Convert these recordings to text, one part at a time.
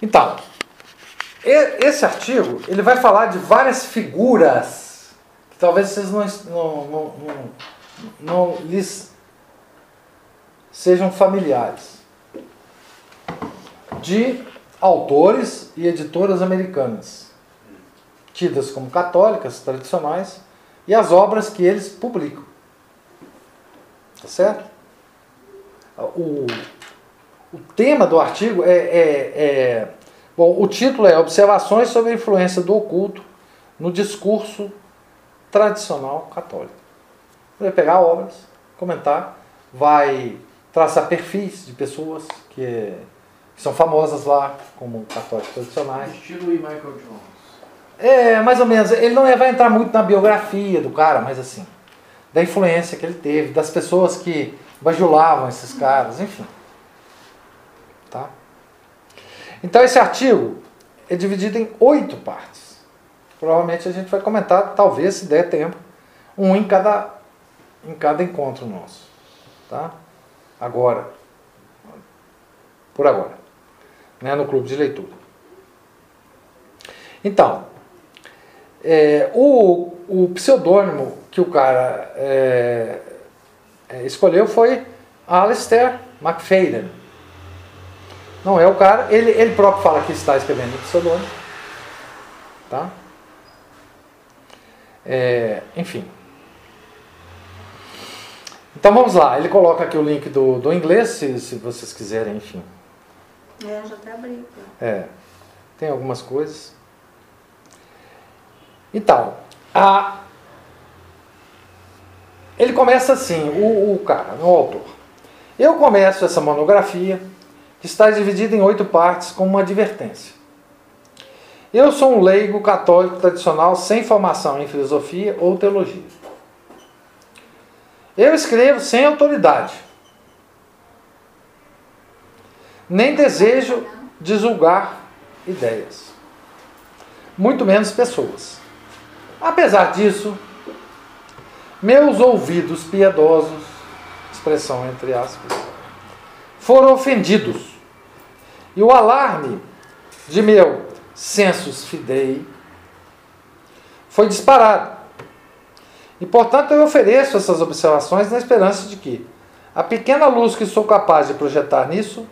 Então, esse artigo ele vai falar de várias figuras que talvez vocês não, não, não, não, não lhes sejam familiares de autores e editoras americanas, tidas como católicas tradicionais, e as obras que eles publicam. Tá certo? O, o tema do artigo é, é, é. Bom, o título é Observações sobre a influência do oculto no discurso tradicional católico. Vai pegar obras, comentar, vai traçar perfis de pessoas que, que são famosas lá, como católicos tradicionais. Estilo e Michael Jones. É, mais ou menos. Ele não é, vai entrar muito na biografia do cara, mas assim, da influência que ele teve, das pessoas que bajulavam esses caras, enfim. Tá? Então esse artigo é dividido em oito partes. Provavelmente a gente vai comentar, talvez, se der tempo, um em cada, em cada encontro nosso. Tá? Agora. Por agora. Né, no clube de leitura. Então, é, o, o pseudônimo que o cara é, é, escolheu foi Alistair McFadden. Não é o cara, ele, ele próprio fala que está escrevendo o pseudônimo. Tá? É, enfim. Então vamos lá, ele coloca aqui o link do, do inglês, se, se vocês quiserem, enfim. É, já até abri. É, tem algumas coisas. Então, a, ele começa assim, o, o cara, o autor. Eu começo essa monografia, está dividida em oito partes, com uma advertência. Eu sou um leigo católico tradicional sem formação em filosofia ou teologia. Eu escrevo sem autoridade. Nem desejo divulgar ideias. Muito menos pessoas. Apesar disso, meus ouvidos piedosos, expressão entre aspas, foram ofendidos. E o alarme de meu sensus fidei foi disparado. E portanto eu ofereço essas observações na esperança de que a pequena luz que sou capaz de projetar nisso,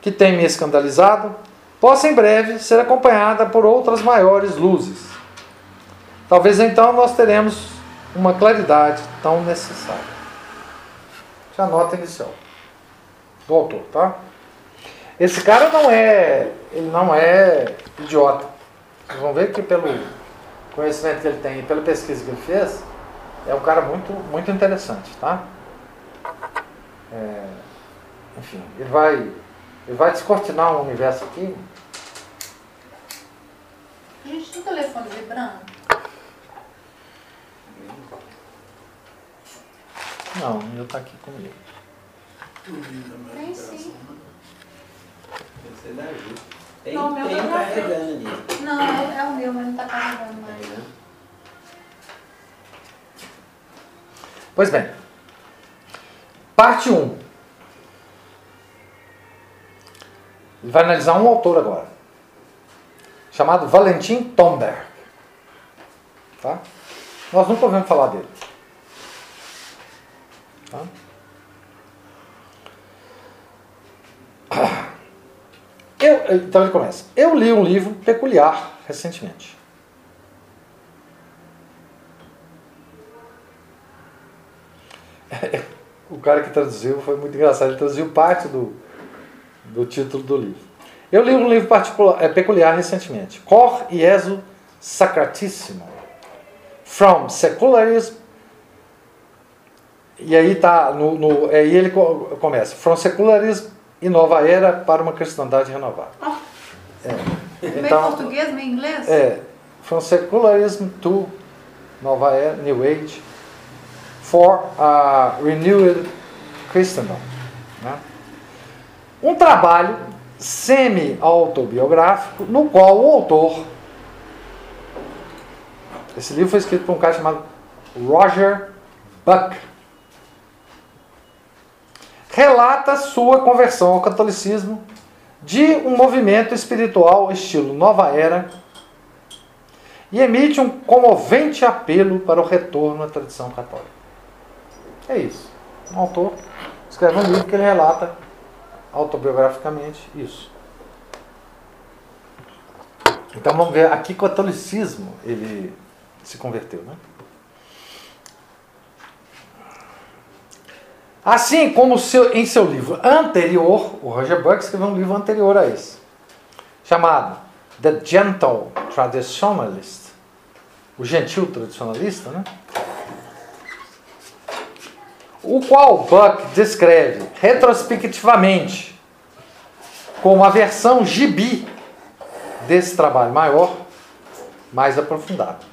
que tem me escandalizado, possa em breve ser acompanhada por outras maiores luzes. Talvez então nós teremos uma claridade tão necessária. Já nota inicial do autor, tá? Esse cara não é, ele não é idiota. Vocês vão ver que pelo conhecimento que ele tem e pela pesquisa que ele fez, é um cara muito, muito interessante, tá? É, enfim, ele vai, ele vai descortinar um universo aqui. A gente tem um telefone vibrando? Não, ele está aqui comigo. Tem sim. Você dá ajuda. Tem, Não, meu tem tá carregando ali. Não, é, é o meu, mas não tá carregando mais. Aí, né? Pois bem. Parte 1. Ele vai analisar um autor agora. Chamado Valentim Tomberg. Tá? Nós nunca ouvimos falar dele. Tá? Eu, então ele começa. Eu li um livro peculiar recentemente. o cara que traduziu foi muito engraçado. Ele traduziu parte do, do título do livro. Eu li um livro particular, é, peculiar recentemente. Cor Ieso Sacratíssimo. From Secularism. E aí tá no, no aí ele co- começa. From Secularism e Nova Era para uma cristandade renovada. É. Meio português, meio inglês? É, from secularism to Nova Era, New Age, for a renewed Christendom. né? Um trabalho semi-autobiográfico no qual o autor. Esse livro foi escrito por um cara chamado Roger Buck. Relata sua conversão ao catolicismo de um movimento espiritual estilo Nova Era e emite um comovente apelo para o retorno à tradição católica. É isso. Um autor escreve um livro que ele relata autobiograficamente isso. Então vamos ver aqui que catolicismo ele se converteu, né? Assim como seu, em seu livro anterior, o Roger Buck escreveu um livro anterior a esse, chamado The Gentle Traditionalist, o gentil tradicionalista, né? o qual Buck descreve retrospectivamente como a versão gibi desse trabalho maior, mais aprofundado.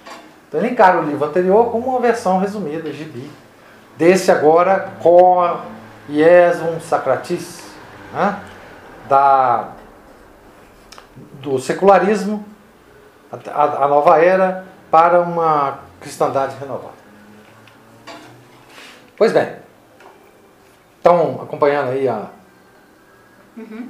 Então ele encara o livro anterior como uma versão resumida, gibi, desse agora Cor Iesum Sacratis, né? da, do secularismo, a, a nova era, para uma cristandade renovada. Pois bem, estão acompanhando aí a. Uhum.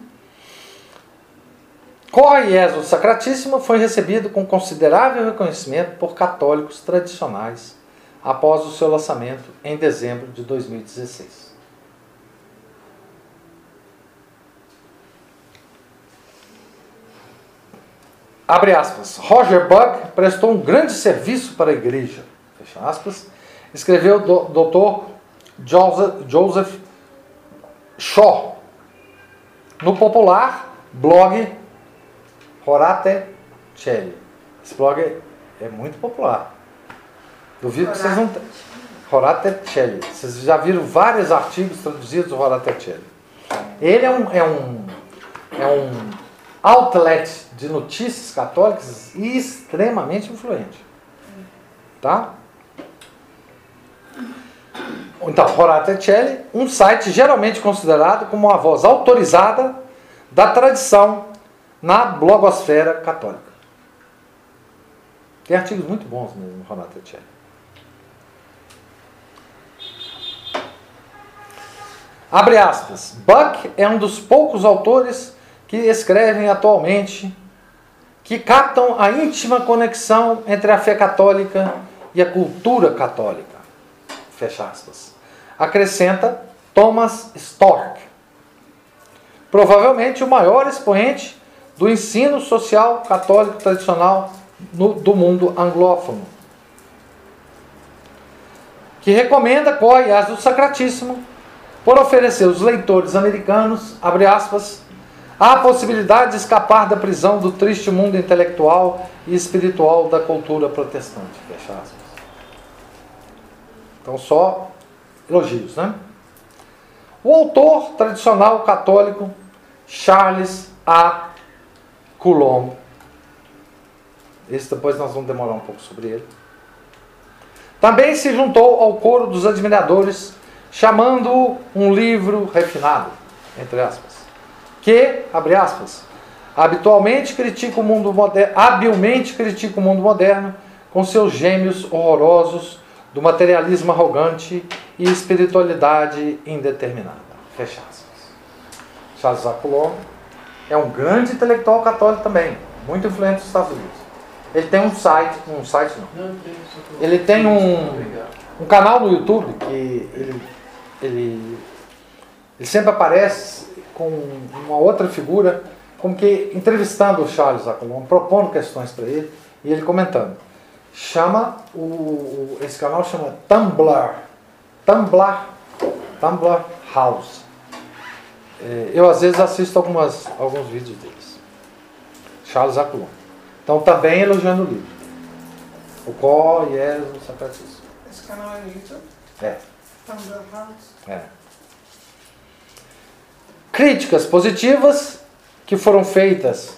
Cor Iesum Sacratíssimo foi recebido com considerável reconhecimento por católicos tradicionais após o seu lançamento em dezembro de 2016. Abre aspas. Roger Buck prestou um grande serviço para a igreja. Fecha aspas. Escreveu o Dr. Joseph, Joseph Shaw no popular blog Horate Celli. Esse blog é muito popular. Duvido que vocês não. Horatecelli. Vocês já viram vários artigos traduzidos do Horatecelli. Ele é um, é um, é um outlet de notícias católicas extremamente influente. Tá? Então, Horatecelli, um site geralmente considerado como uma voz autorizada da tradição na blogosfera católica. Tem artigos muito bons mesmo no Abre aspas. Buck é um dos poucos autores que escrevem atualmente que captam a íntima conexão entre a fé católica e a cultura católica. Fecha aspas. Acrescenta Thomas Stork, provavelmente o maior expoente do ensino social católico tradicional no, do mundo anglófono, que recomenda Coias do Sacratíssimo por oferecer aos leitores americanos, abre aspas, a possibilidade de escapar da prisão do triste mundo intelectual e espiritual da cultura protestante. Fecha aspas. Então, só elogios, né? O autor tradicional católico Charles A. Coulomb, esse depois nós vamos demorar um pouco sobre ele, também se juntou ao coro dos admiradores chamando um livro refinado, entre aspas, que, abre aspas, habitualmente critica o mundo moderno, habilmente critica o mundo moderno com seus gêmeos horrorosos do materialismo arrogante e espiritualidade indeterminada. Fecha aspas. Charles Apollon é um grande intelectual católico também, muito influente nos Estados Unidos. Ele tem um site, um site não. Ele tem um, um canal no YouTube que ele ele, ele sempre aparece com uma outra figura, como que entrevistando o Charles Acolon, propondo questões para ele e ele comentando. Chama o, esse canal chama Tumblr, Tumblr, Tumblr House. É, eu às vezes assisto algumas, alguns vídeos deles. Charles Acolon. Então também elogiando o livro. O Có, Yes, o Sacratíssimo. Esse canal é no YouTube? É. É. Críticas positivas que foram feitas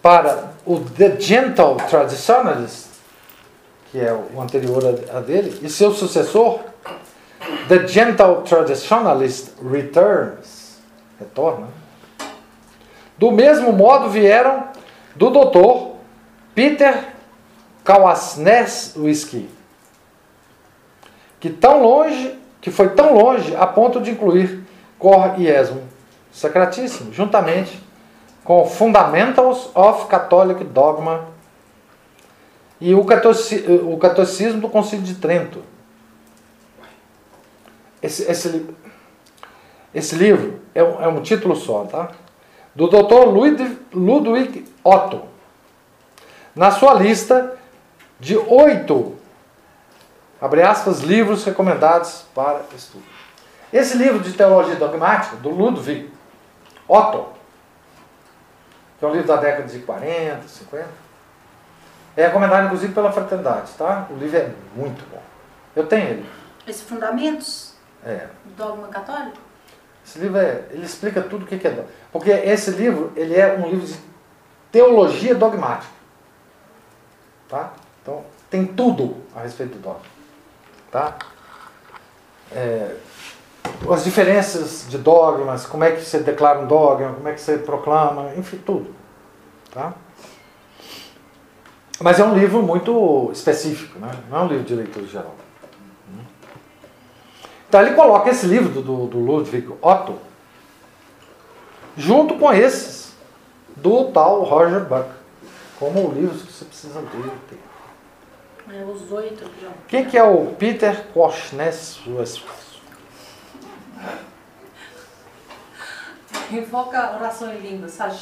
para o The Gentle Traditionalist, que é o anterior a dele, e seu sucessor, The Gentle Traditionalist Returns, retorna. Do mesmo modo vieram do Dr. Peter Kawasnewski, que tão longe que foi tão longe a ponto de incluir Cor e Esmo Sacratíssimo, juntamente com Fundamentals of Catholic Dogma e o, catolici- o Catolicismo do Concílio de Trento. Esse, esse, esse livro é um, é um título só, tá? Do Dr. Ludwig Otto. Na sua lista de oito, abre aspas, livros recomendados para estudo. Esse livro de teologia dogmática, do Ludwig Otto, que é um livro da década de 40, 50, é recomendado inclusive pela fraternidade, tá? O livro é muito bom. Eu tenho ele. Esses fundamentos É. do dogma católico? Esse livro é, ele explica tudo o que que é dogma. Porque esse livro, ele é um livro de teologia dogmática. Tá? Então, tem tudo a respeito do dogma. Tá? É, as diferenças de dogmas, como é que você declara um dogma, como é que você proclama, enfim, tudo. Tá? Mas é um livro muito específico, né? não é um livro de leitura geral. Então ele coloca esse livro do, do, Ludwig Otto junto com esses do tal Roger Buck, como livros que você precisa ler. É, os oito, João. Quem que é o Peter Koschness? Invoca a oração em língua, sabe?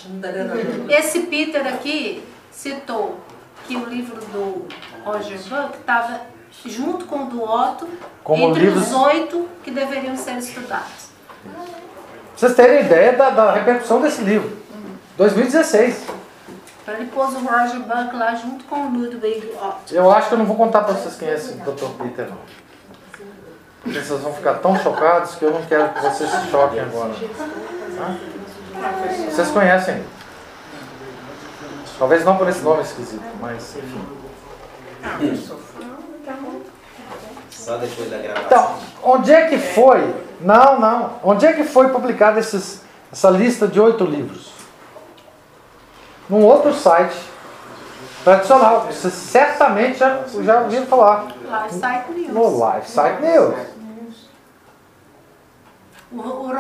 Esse Peter aqui citou que o livro do Roger Buck estava junto com o do Otto Como entre livros- os oito que deveriam ser estudados. Pra vocês terem ideia da, da repercussão desse livro. 2016. Então ele pôs o Roger Buck lá junto com o Ludwig Otto. Eu acho que eu não vou contar para vocês quem é esse Dr. Peter, não. Porque vocês vão ficar tão chocados que eu não quero que vocês se choquem agora. Tá? Vocês conhecem. Talvez não por esse nome esquisito, mas enfim. Só depois da gravação. Então, onde é que foi? Não, não. Onde é que foi publicada essa lista de oito livros? Num outro site tradicional. Vocês certamente já, já ouviram falar. Lifesite News. No Life Site News. O, o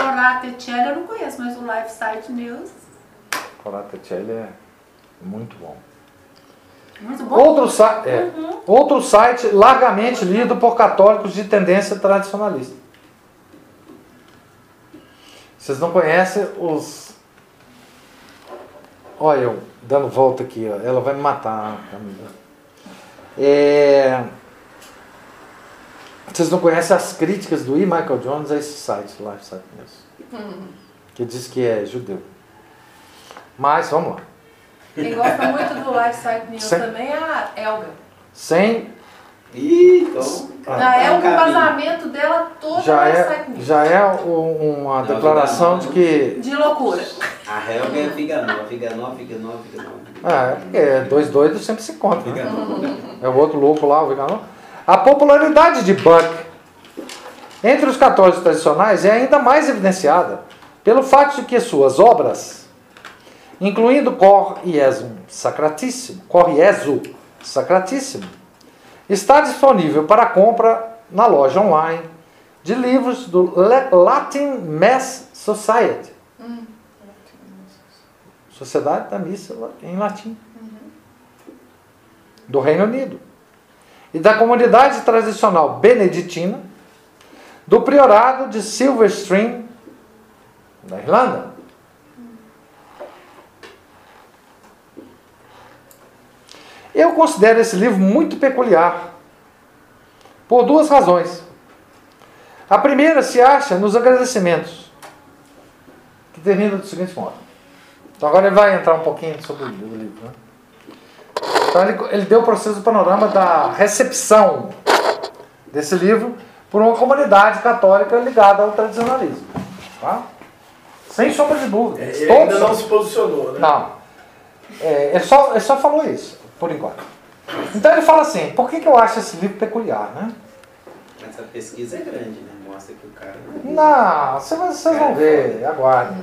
Celli eu não conheço, mas o Lifesite News, Coratelli é muito bom. muito bom. Outro, sa- é, outro site largamente lido por católicos de tendência tradicionalista. Vocês não conhecem os. Olha, eu dando volta aqui, ó. ela vai me matar, Camila. É, Vocês não conhecem as críticas do E. Michael Jones a esse site, Life Site News. Que diz que é judeu. Mas vamos lá. Quem gosta muito do Lifesite News Sem- também é a Elga. Sem Ih, então. Na é um Elga, o caminho. casamento dela todo já é é, já é um- uma declaração de que De loucura. A Helga é fica nova, fica nova, fica nova, fica nova. fica nova. é, porque dois doidos sempre se encontram. Fica Né? É o outro louco lá, o vegano. A popularidade de Buck entre os católicos tradicionais é ainda mais evidenciada pelo fato de que suas obras, incluindo Cor Iesum Sacratíssimo, Cor Iesu Sacratíssimo, está disponível para compra na loja online de livros do Latin Mass Society. Sociedade da Missa em latim. Do Reino Unido. E da comunidade tradicional beneditina do priorado de Silverstream, na Irlanda. Eu considero esse livro muito peculiar, por duas razões. A primeira se acha nos agradecimentos, que termina do seguinte modo. Então agora ele vai entrar um pouquinho sobre o livro. Né? Então ele, ele deu para vocês o panorama da recepção desse livro por uma comunidade católica ligada ao tradicionalismo. Tá? Sem sombra de dúvida. Ele Todos ainda não se posicionou, né? Não. É, ele, só, ele só falou isso, por enquanto. Então ele fala assim, por que, que eu acho esse livro peculiar, né? Essa pesquisa é grande, né? Mostra que o cara. Não, vocês, vão ver, aguardem.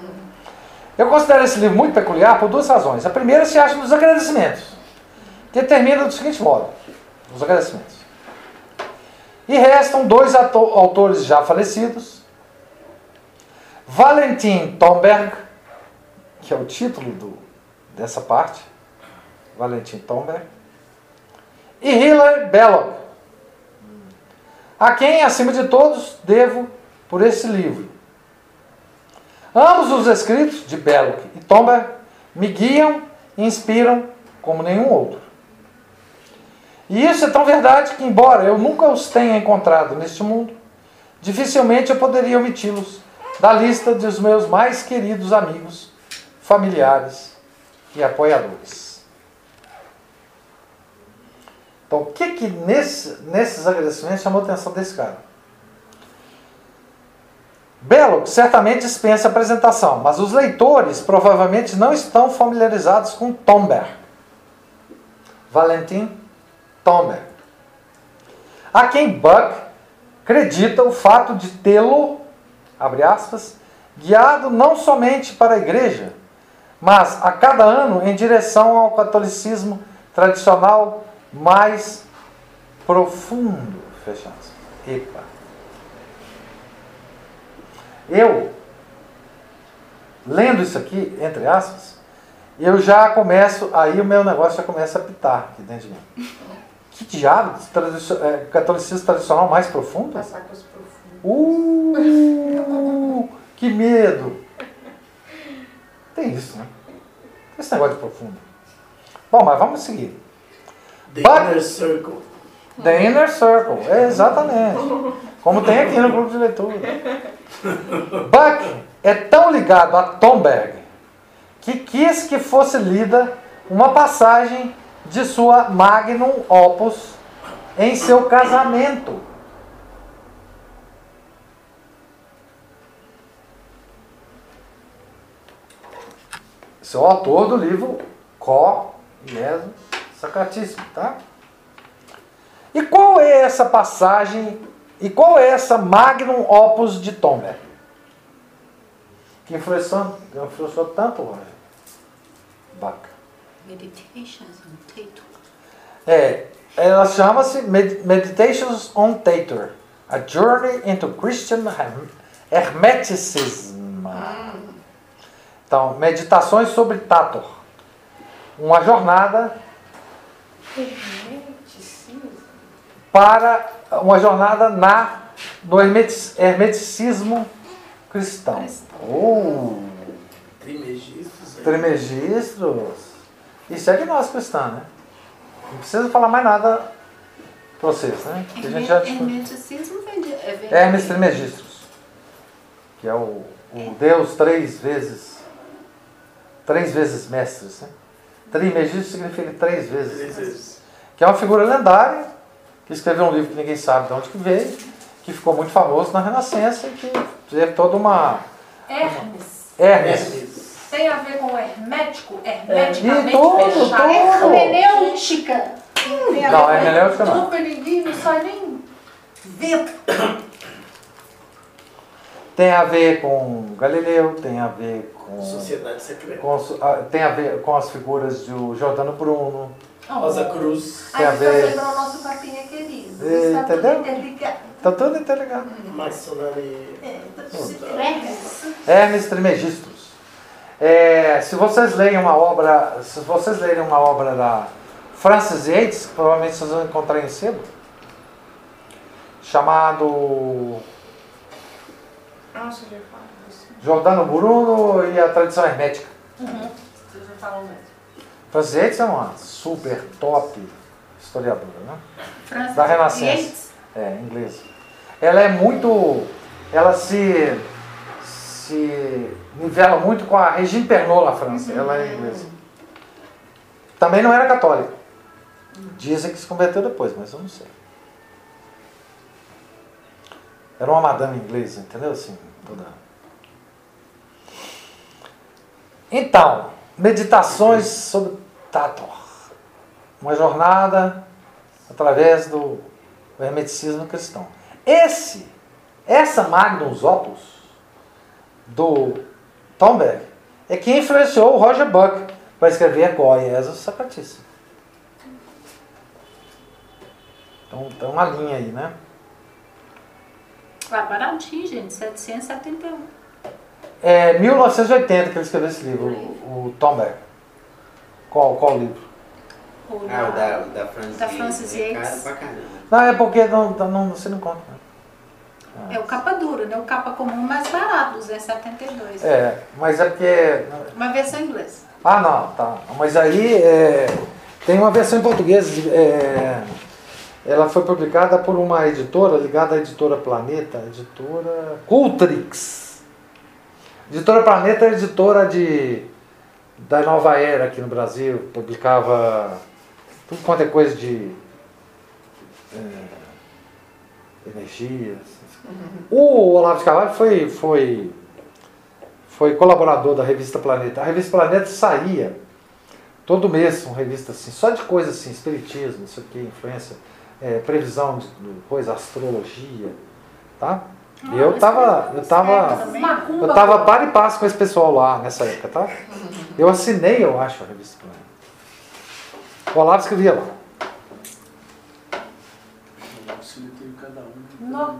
Eu considero esse livro muito peculiar por duas razões. A primeira se acha nos agradecimentos, que termina do seguinte modo: os agradecimentos. E restam dois autores já falecidos, Valentin Tomberg, que é o título do, dessa parte, Valentim Tomberg, e Hillary Belloc, a quem, acima de todos, devo por esse livro. Ambos os escritos de Belloc e Tomberg me guiam e inspiram como nenhum outro. E isso é tão verdade que, embora eu nunca os tenha encontrado neste mundo, dificilmente eu poderia omiti-los da lista dos meus mais queridos amigos, familiares e apoiadores. Então, o que que nesse, nesses agradecimentos chamou a atenção desse cara? Belloc certamente dispensa apresentação, mas os leitores provavelmente não estão familiarizados com Tomberg. Valentim Tomberg. A quem Buck acredita o fato de tê-lo, abre aspas, guiado não somente para a igreja, mas a cada ano em direção ao catolicismo tradicional mais profundo. Fecha aspas. Epa. Eu, lendo isso aqui, entre aspas, eu já começo, aí o meu negócio já começa a pitar aqui dentro de mim. Que diabo? É, catolicismo tradicional mais profundo? Massacres profundos. Uh, que medo! Tem isso, né? Esse negócio de profundo. Bom, mas vamos seguir. The But- Inner Circle. The Inner Circle, exatamente. Como tem aqui no grupo de leitura. Buck é tão ligado a Tomberg que quis que fosse lida uma passagem de sua magnum opus em seu casamento. Esse é o autor do livro Có Jesus Sacratíssimo, tá? E qual é essa passagem e qual é essa magnum opus de Tomberg? Que influenciou, influenciou tanto o Bach. Meditations on Tato. É, ela chama-se Med- Meditations on Tator, A Journey into Christian Herm- Hermeticism. Então, Meditações sobre Tator. Uma jornada para uma jornada na no hermeti- hermeticismo cristão. Oh, Trimegistros. aí. Trimegistros. Isso é gnose cristã, né? Não precisa falar mais nada para vocês, né? Que a gente já. Hermeticismo vem de. é Hermes Trismegistus, que é o, o Deus três vezes, três vezes mestres, né? Trimegistro significa três vezes, Três vezes. que é uma figura lendária, que escreveu um livro que ninguém sabe de onde que veio, que ficou muito famoso na Renascença e que teve toda uma... Hermes. Hermes. Hermes. Tem a ver com o hermético? Hermeticamente tudo, fechado. tudo. Hermenêutica. Tem a Não, ver com hermenêutica não. Tudo, ninguém não sai nem vento. Tem a ver com Galileu, tem a ver com... Sociedade secreta. com ah, tem a ver com as figuras do Jordano Bruno, Rosa Cruz. Tem a você ver- lembrou o nosso papinha querido. É, Está tudo entendeu? interligado. tá tudo interligado. Maçonaria. É, tá tudo Hermes. Hermes Trismegistus. É, se vocês lerem uma obra, se vocês lerem uma obra da Francis Yates, que provavelmente vocês vão encontrar em sebo, chamado Nossa, Jordano Bruno e a tradição hermética. Você já falou mesmo. Francis Yates é uma super top historiadora, né? Francis Da Renascença. Yates. É, inglesa. Ela é muito. Ela se. se nivela muito com a Regine Pernod na França. Ela é inglesa. Também não era católica. Dizem que se converteu depois, mas eu não sei. Era uma madame inglesa, entendeu? Assim, toda. Então, meditações sobre Tator. Uma jornada através do hermeticismo cristão. Esse, essa Magnus Opus do Tomberg é que influenciou o Roger Buck para escrever Goiás Sacratíssimo. Então tem uma linha aí, né? Ah, baratinho, gente. 771. É 1980 que ele escreveu esse livro, o, o Tom Beck. Qual, qual livro? O Ah, o da- da, o da Francis, Da Francis é Yates. caro pra caramba. Não, é porque não, não, você não conta. né? É o capa dura, né? O capa comum mais barato, 272. É, mas é porque. Uma versão em inglês. Ah, não, tá. Mas aí é, tem uma versão em português. é, ela foi publicada por uma editora ligada à editora Planeta, editora Cultrix. Editora Planeta é editora de, da Nova Era aqui no Brasil, publicava tudo quanto é coisa de é, energias. O Olavo de Carvalho foi, foi foi colaborador da revista Planeta. A revista Planeta saía todo mês, uma revista assim, só de coisas assim, espiritismo, isso aqui, influência, é, previsão de, de coisa, astrologia, tá? E eu tava, eu tava, eu tava par e passo com esse pessoal lá nessa época, tá? Eu assinei, eu acho, a revista Planeta. O Olavo escrevia lá. Não.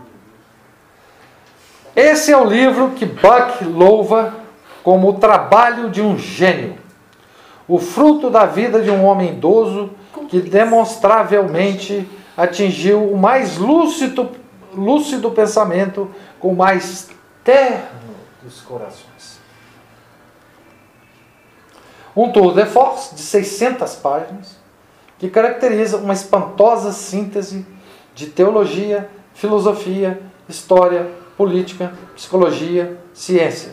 Esse é o livro que Buck louva como o trabalho de um gênio, o fruto da vida de um homem idoso que demonstravelmente atingiu o mais lúcido, lúcido pensamento com o mais terno dos corações. Um tour de force de 600 páginas que caracteriza uma espantosa síntese de teologia, filosofia, história, política, psicologia, ciência.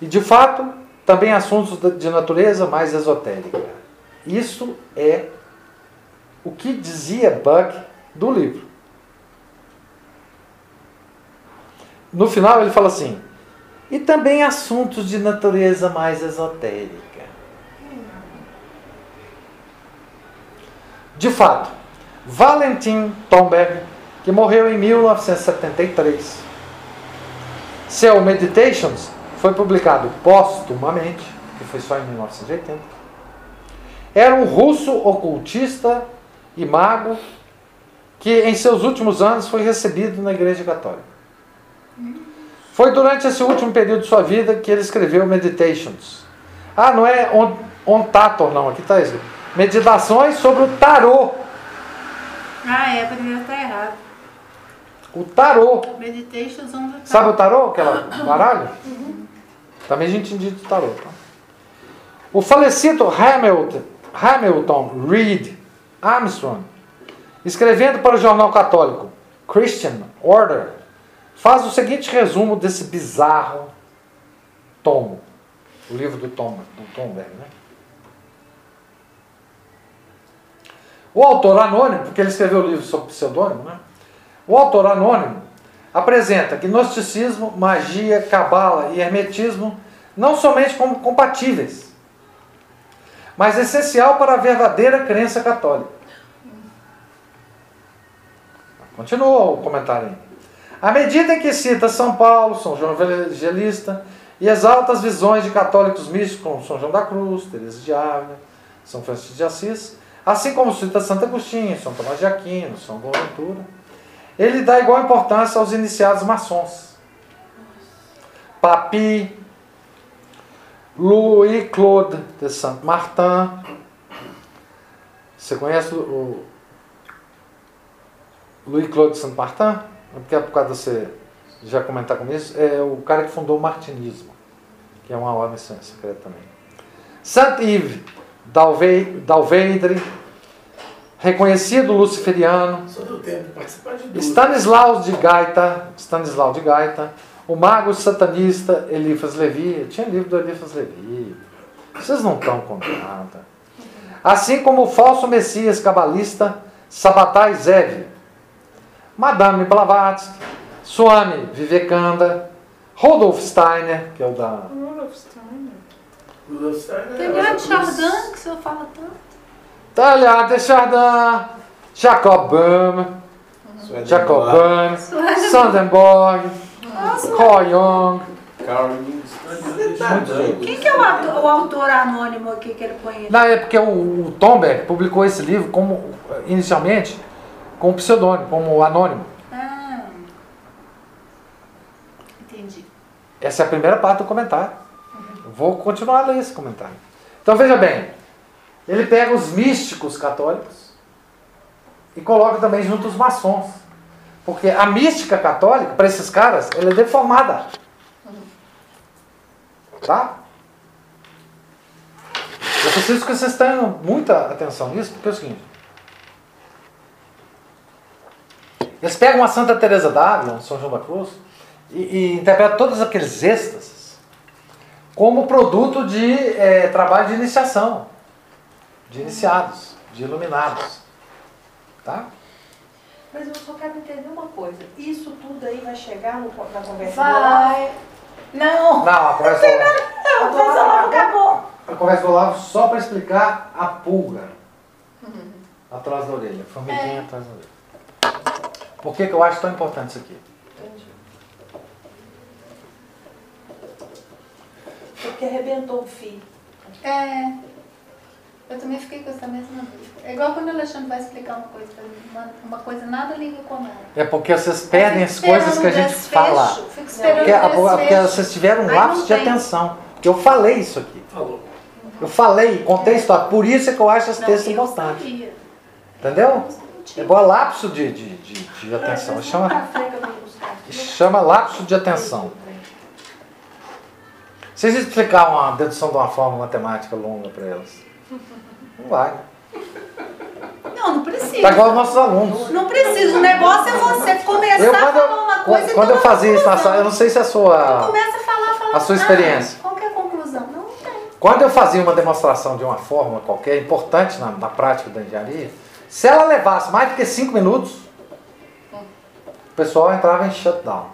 E de fato, também assuntos de natureza mais esotérica. Isso é o que dizia Buck do livro. No final ele fala assim: e também assuntos de natureza mais esotérica. De fato, Valentin Tomberg, que morreu em 1973, seu Meditations foi publicado póstumamente, que foi só em 1980. Era um russo ocultista e mago que em seus últimos anos foi recebido na Igreja Católica. Foi durante esse último período de sua vida que ele escreveu Meditations. Ah, não é on, ontator, não, aqui está escrito. Meditações sobre o tarô. Ah, é, poderia estar errado. O tarô. Meditations on the Sabe o tarô? Aquela baralho? Também a gente entende do tarô. Tá? O falecido Hamilton, Hamilton Reed Armstrong, escrevendo para o jornal católico Christian Order, faz o seguinte resumo desse bizarro tomo. O livro do Tom, do Tom Berg, né? O autor anônimo, porque ele escreveu o livro sob pseudônimo, né? O autor anônimo apresenta gnosticismo, magia, cabala e hermetismo não somente como compatíveis, mas essencial para a verdadeira crença católica. Continua o comentário aí. À medida em que cita São Paulo, São João Evangelista e exalta as visões de católicos místicos como São João da Cruz, Teresa de Ávila, São Francisco de Assis, assim como cita Santo Agostinho, São Tomás de Aquino, São Boaventura, ele dá igual importância aos iniciados maçons. Papi, Louis-Claude de Saint-Martin. Você conhece o Louis-Claude de Saint-Martin? Porque é por causa de você já comentar com isso. É o cara que fundou o martinismo, que é uma ordem secreta também. Saint-Yves d'Alveidre, reconhecido luciferiano, de de. Stanislaus de Gaita, Stanislau de Gaita, o mago satanista Eliphas Levi, tinha livro do Eliphas Levi. Vocês não estão com nada. Assim como o falso messias cabalista Sabatai Zev, Madame Blavatsky, Swami Vivekananda, Rudolf Steiner, que é o da Rudolf Steiner Tem é Grande Rosa Cruz. Chardin, que o senhor fala tanto. Talhard de Chardin, Jacob Böhme, Suelen Jacob Bach, Böhme, Sandemborg, Carl Jung, Carl Jung. outros. Quem que é o, ator- o autor anônimo aqui que ele põe aqui? Não, é porque o, o Tomberg publicou esse livro como inicialmente com pseudônimo, como anônimo. Ah, entendi. Essa é a primeira parte do comentário. Eu vou continuar a ler esse comentário. Então veja bem, ele pega os místicos católicos e coloca também junto os maçons. Porque a mística católica, para esses caras, ela é deformada. Tá? Eu preciso que vocês tenham muita atenção nisso, porque é o seguinte. Eles pegam a Santa Teresa d'Ávila, São João da Cruz, e, e interpretam todos aqueles êxtases como produto de é, trabalho de iniciação, de iniciados, de iluminados. Tá? Mas eu só quero entender uma coisa. Isso tudo aí vai chegar no, na conversa? Vai. Não. Não, a conversa do Olavo, A conversa do Olavo acabou. a conversa do Olavo só para explicar a pulga atrás da orelha, a formiguinha atrás da orelha. Por que, que eu acho tão importante isso aqui? Porque arrebentou o fio. É. Eu também fiquei com essa mesma dúvida. É igual quando o Alexandre vai explicar uma coisa pra mim. Uma, uma coisa nada liga com nada. É porque vocês perdem as coisas que a gente desfecho, fala. Fico esperando Porque, a- porque vocês tiveram um Aí lapso de atenção. Porque eu falei isso aqui. Falou. Eu falei, contei a história. Por isso é que eu acho esse Não, texto importante. sabia. Entendeu? É senti. bom lapso de, de, de, de atenção. Chama, chama lapso de atenção. Vocês explicar uma dedução de uma forma matemática longa para elas. Não vai. Não, não precisa. Tá igual os nossos alunos. Não precisa. O negócio é você começar Eu, a quando falar uma coisa e quando ter eu fazia isso na sala, eu não sei se a sua. Começa a falar, falar. A sua ah, experiência. qual que é a conclusão? Não, não tem. Quando eu fazia uma demonstração de uma forma qualquer, importante na, na prática da engenharia, se ela levasse mais do que cinco minutos, o pessoal entrava em shutdown.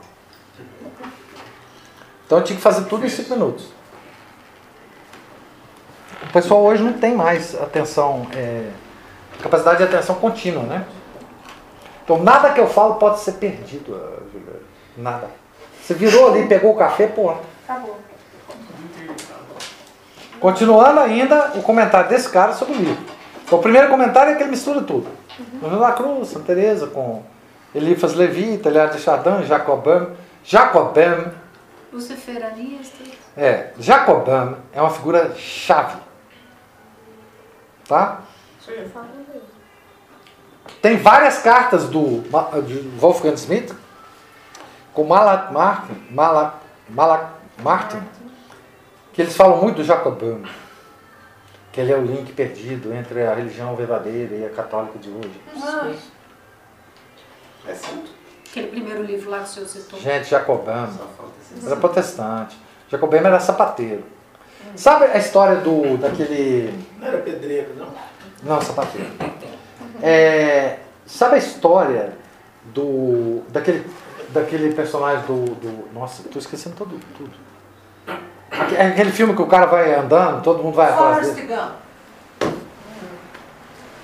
Então eu tinha que fazer tudo em cinco minutos. O pessoal hoje não tem mais atenção, é, capacidade de atenção contínua, né? Então nada que eu falo pode ser perdido, ah. Nada. Você virou ali, pegou o café, pô, Acabou. Continuando ainda o comentário desse cara sobre o livro. O primeiro comentário é que ele mistura tudo. Uhum. Da Cruz, Santa Teresa, com Elifas Levi, Telhado de Chardin, Jacobam. Jacobam, Luciferanista. é, Jacobam é uma figura chave. Tá? Tem várias cartas do de Wolfgang Smith com Malak Martin, Malak, Malak Martin, que eles falam muito do Jacobam, que ele é o link perdido entre a religião verdadeira e a católica de hoje. Ah, É santo. aquele primeiro livro lá que o senhor citou. Gente, Jacobam Só falta ser era protestante. Jacobam era sapateiro. Sabe a história do daquele Não era pedreiro, não? Não, sapateiro. É, sabe a história do daquele, daquele personagem do, do. Nossa, tô esquecendo todo, tudo. Aque- Aquele filme que o cara vai andando, todo mundo vai atrás Forrest dele. Gump.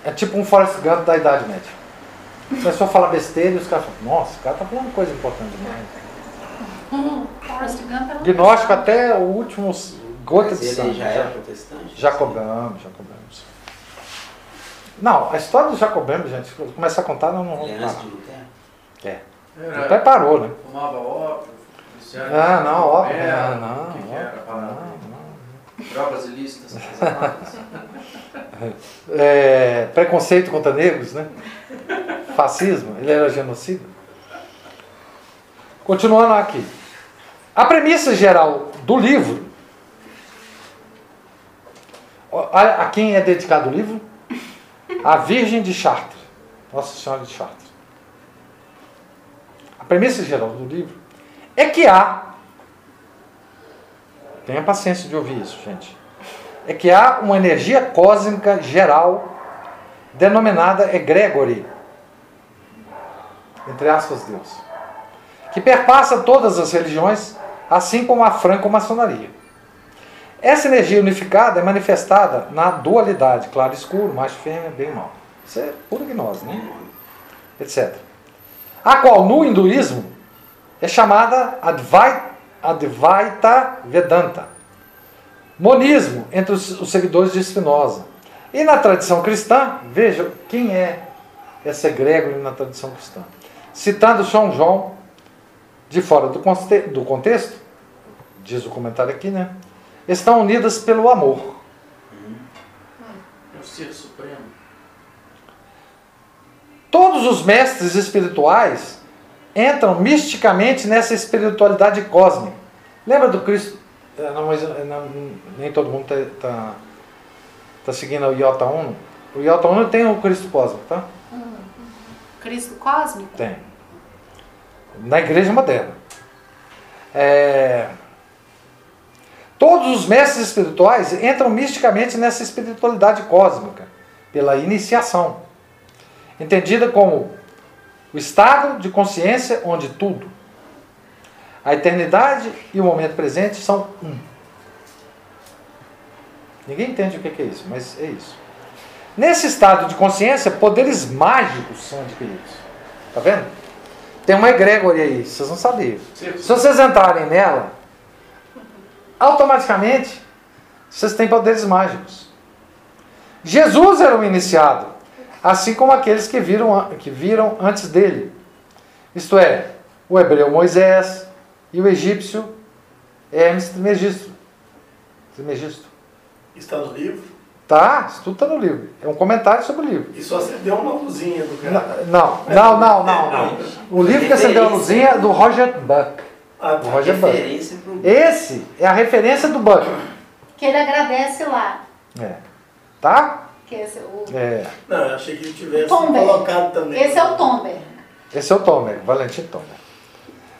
É tipo um Forrest Gump da Idade Média. Começou a falar besteira e os caras falam, nossa, o cara tá falando coisa importante demais. Forrest Gump era um Gnóstico até o último gota Mas de sangue. já era protestante? Jacobam, Jacobam. Não, a história do Jacobam, gente, começar a contar, não, não Ele é parar. É. Era, Até parou, né? Fumava ópio. Ah, não, ópio, Era, não, não, O que, que era não, Drogas ilícitas. É, preconceito contra negros, né? Fascismo, ele era genocida. Continuando aqui. A premissa geral do livro. A, a quem é dedicado o livro? A Virgem de Chartres. Nossa Senhora de Chartres. A premissa geral do livro é que há. Tenha paciência de ouvir isso, gente é que há uma energia cósmica geral denominada egregore, entre aspas, Deus, que perpassa todas as religiões, assim como a franco-maçonaria. Essa energia unificada é manifestada na dualidade, claro e escuro, macho e fêmea, bem e mal. Isso é pura gnose, né? Etc. A qual no hinduísmo é chamada Advai- Advaita Vedanta monismo entre os, os seguidores de Spinoza. E na tradição cristã, veja quem é esse egrégore na tradição cristã. Citando São João, de fora do, conte- do contexto, diz o comentário aqui, né? Estão unidas pelo amor. É o ser supremo. Todos os mestres espirituais entram misticamente nessa espiritualidade cósmica. Lembra do Cristo? eh, Não, mas, eh, não, nem todo mundo está tá, tá seguindo o Iota Uno. O Iota Uno tem o Cristo cósmico, tá? Cristo cósmico? Tem. Na igreja moderna. É, Todos os mestres espirituais entram misticamente nessa espiritualidade cósmica, pela iniciação, entendida como o estado de consciência onde tudo, a eternidade e o momento presente são um. Ninguém entende o que é isso, mas é isso. Nesse estado de consciência, poderes mágicos são adquiridos. Tá vendo? Tem uma egrégora aí, vocês não sabiam. Se vocês entrarem nela, automaticamente vocês têm poderes mágicos. Jesus era o iniciado, assim como aqueles que viram, que viram antes dele. Isto é, o hebreu Moisés e o egípcio Hermes Trismegisto. Trismegisto. Está no livro? Tá, isso tudo está no livro. É um comentário sobre o livro. E só acendeu uma luzinha do cara. Não, não, não, não, não. O livro que acendeu a luzinha é do Roger Buck. Ah, Do. Roger Buck. Esse é a referência do Buck. Que ele agradece lá. É. Tá? Que esse, o, É. Não, eu achei que ele tivesse Tomber. colocado também. esse é o Tomber. Esse é o Tomer, Valentim Tomer.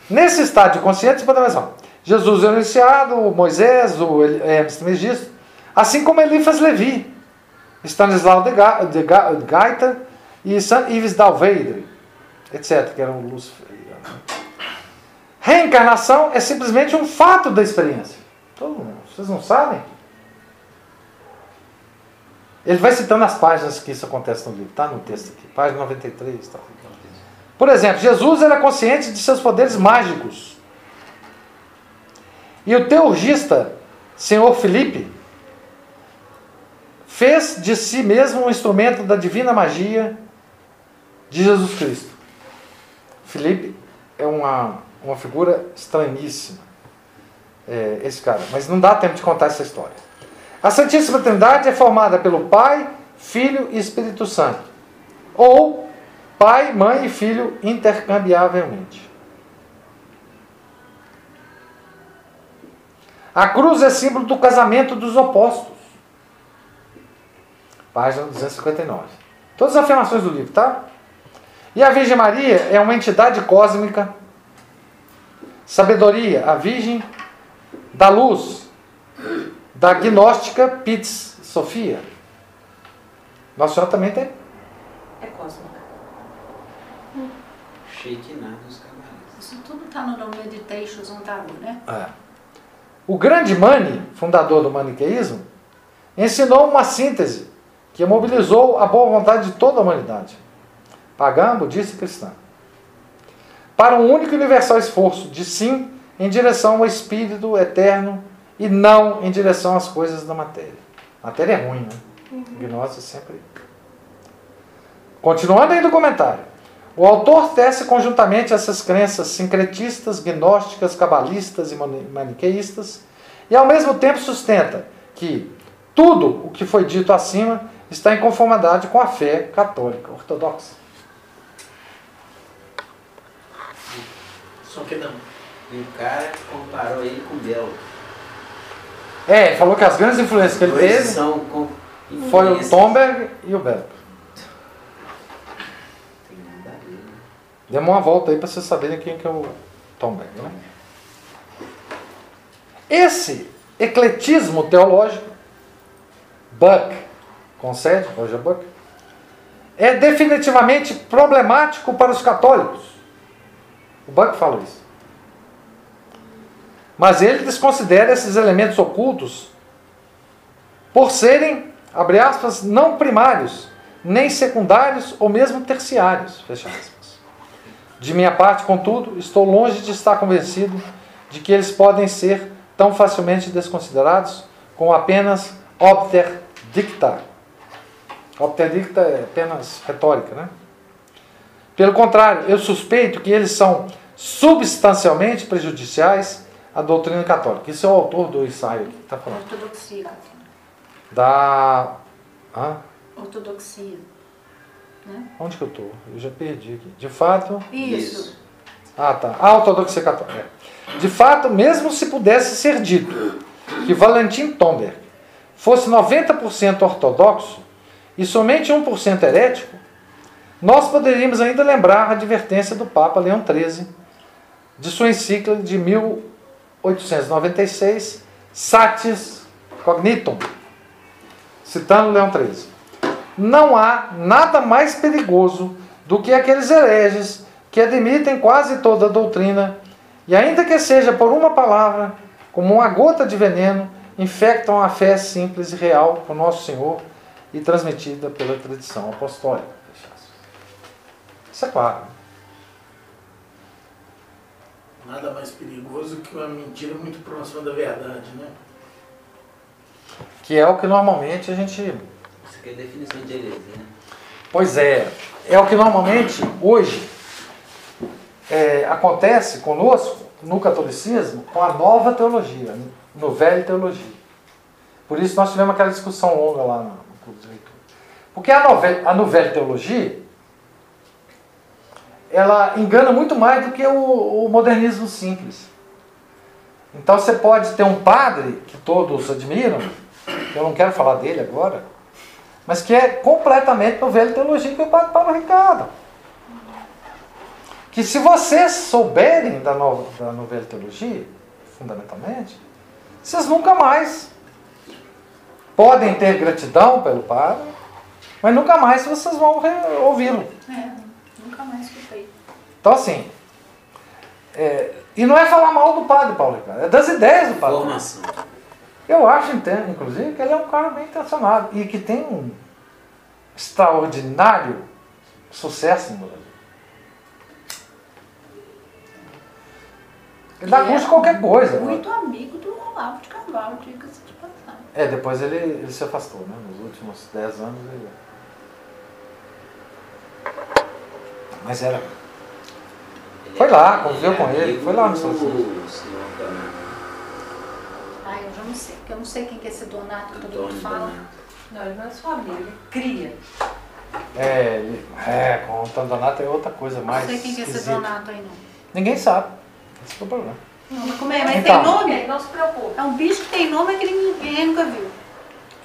Nesse estado de consciência, você pode pensar, Jesus é o iniciado, o Moisés, o Hermes Trismegisto, assim como Eliphas Levi, Stanislau de, Ga, de, Ga, de Gaita e San Ives Dalveidre, etc., que eram Lúcifer. Reencarnação é simplesmente um fato da experiência. Todo mundo, vocês não sabem? Ele vai citando as páginas que isso acontece no livro, tá no texto aqui, página 93, tá. Por exemplo, Jesus era consciente de seus poderes mágicos. E o teurgista, senhor Felipe, fez de si mesmo um instrumento da divina magia de Jesus Cristo. Felipe é uma, uma figura estranhíssima, é, esse cara, mas não dá tempo de contar essa história. A Santíssima Trindade é formada pelo Pai, Filho e Espírito Santo, ou Pai, Mãe e Filho intercambiavelmente. A cruz é símbolo do casamento dos opostos. Página 259. Todas as afirmações do livro, tá? E a Virgem Maria é uma entidade cósmica. Sabedoria, a Virgem da Luz, da gnóstica Pitz Sofia. Nossa Senhora também tem. É cósmica. Shake nada dos cavalos. Isso tudo está no Meditations on Tarot, né? É. O grande Mani, fundador do maniqueísmo, ensinou uma síntese que mobilizou a boa vontade de toda a humanidade, pagã, budista e cristã, para um único e universal esforço de sim em direção ao espírito eterno e não em direção às coisas da matéria. Matéria é ruim, né? Gnose sempre. Continuando aí no comentário. O autor tece conjuntamente essas crenças sincretistas, gnósticas, cabalistas e mani- maniqueístas, e ao mesmo tempo sustenta que tudo o que foi dito acima está em conformidade com a fé católica ortodoxa. Só que não. E o cara comparou ele com o Belo. É, ele falou que as grandes influências que ele Dois teve são com foi o. Tomberg e o ver, né? Demos uma volta aí para vocês saberem quem que é o Tomberg. Né? Esse ecletismo teológico, Buck, concede, Roger Buck, é definitivamente problemático para os católicos. O Buck fala isso. Mas ele desconsidera esses elementos ocultos por serem, abre aspas, não primários, nem secundários ou mesmo terciários, fecha aspas. De minha parte, contudo, estou longe de estar convencido de que eles podem ser tão facilmente desconsiderados como apenas obter dicta. Obter dicta é apenas retórica, né? Pelo contrário, eu suspeito que eles são substancialmente prejudiciais a doutrina católica. Isso é o autor do ensaio que está falando. Ortodoxia. Da. Hã? Ortodoxia. Né? Onde que eu estou? Eu já perdi aqui. De fato. Isso. Ah, tá. A ortodoxia católica. É. De fato, mesmo se pudesse ser dito que Valentim Tomberg fosse 90% ortodoxo e somente 1% herético, nós poderíamos ainda lembrar a advertência do Papa Leão XIII de sua encíclica de 1896, Satis Cognitum, citando Leão XIII. Não há nada mais perigoso do que aqueles hereges que admitem quase toda a doutrina e, ainda que seja por uma palavra, como uma gota de veneno, infectam a fé simples e real por Nosso Senhor e transmitida pela tradição apostólica. Isso é claro. Nada mais perigoso que uma mentira muito próxima da verdade, né? Que é o que normalmente a gente. Isso aqui é a definição de heresia, né? Pois é, é o que normalmente hoje é, acontece conosco no catolicismo com a nova teologia, no velho teologia. Por isso nós tivemos aquela discussão longa lá no clube de leitura. Porque a, novel, a novelha teologia ela engana muito mais do que o, o modernismo simples. Então você pode ter um padre que todos admiram, eu não quero falar dele agora, mas que é completamente no velho teologia, que é o padre Paulo Ricardo. Que se vocês souberem da, nova, da novela teologia, fundamentalmente, vocês nunca mais podem ter gratidão pelo padre, mas nunca mais vocês vão ouvi-lo. É, nunca mais escutei. Então, assim, é, e não é falar mal do padre Paulo Ricardo, é das ideias do padre. Formação. Eu acho, entendo, inclusive, que ele é um cara bem intencionado e que tem um extraordinário sucesso no Brasil. Ele dá E curso é de qualquer coisa. Muito amigo do Olavo de Carvalho, diga-se de passagem. É, depois ele, ele se afastou, né? Nos últimos 10 anos ele. Mas era. Ele Foi é- lá, conviveu com ele, foi lá no São Donato. Ah, eu já não sei, porque eu não sei quem que é esse Donato que todo mundo fala. Donato. Não, ele não é só amigo, ele cria. É, ele, é com o Tandonato é outra coisa Não mais. sei quem que é esse. Donato aí, não. Ninguém sabe. Esse é o problema. Não, mas como é? Mas Então. tem nome? Não se preocupe. É um bicho que tem nome que ninguém nunca viu.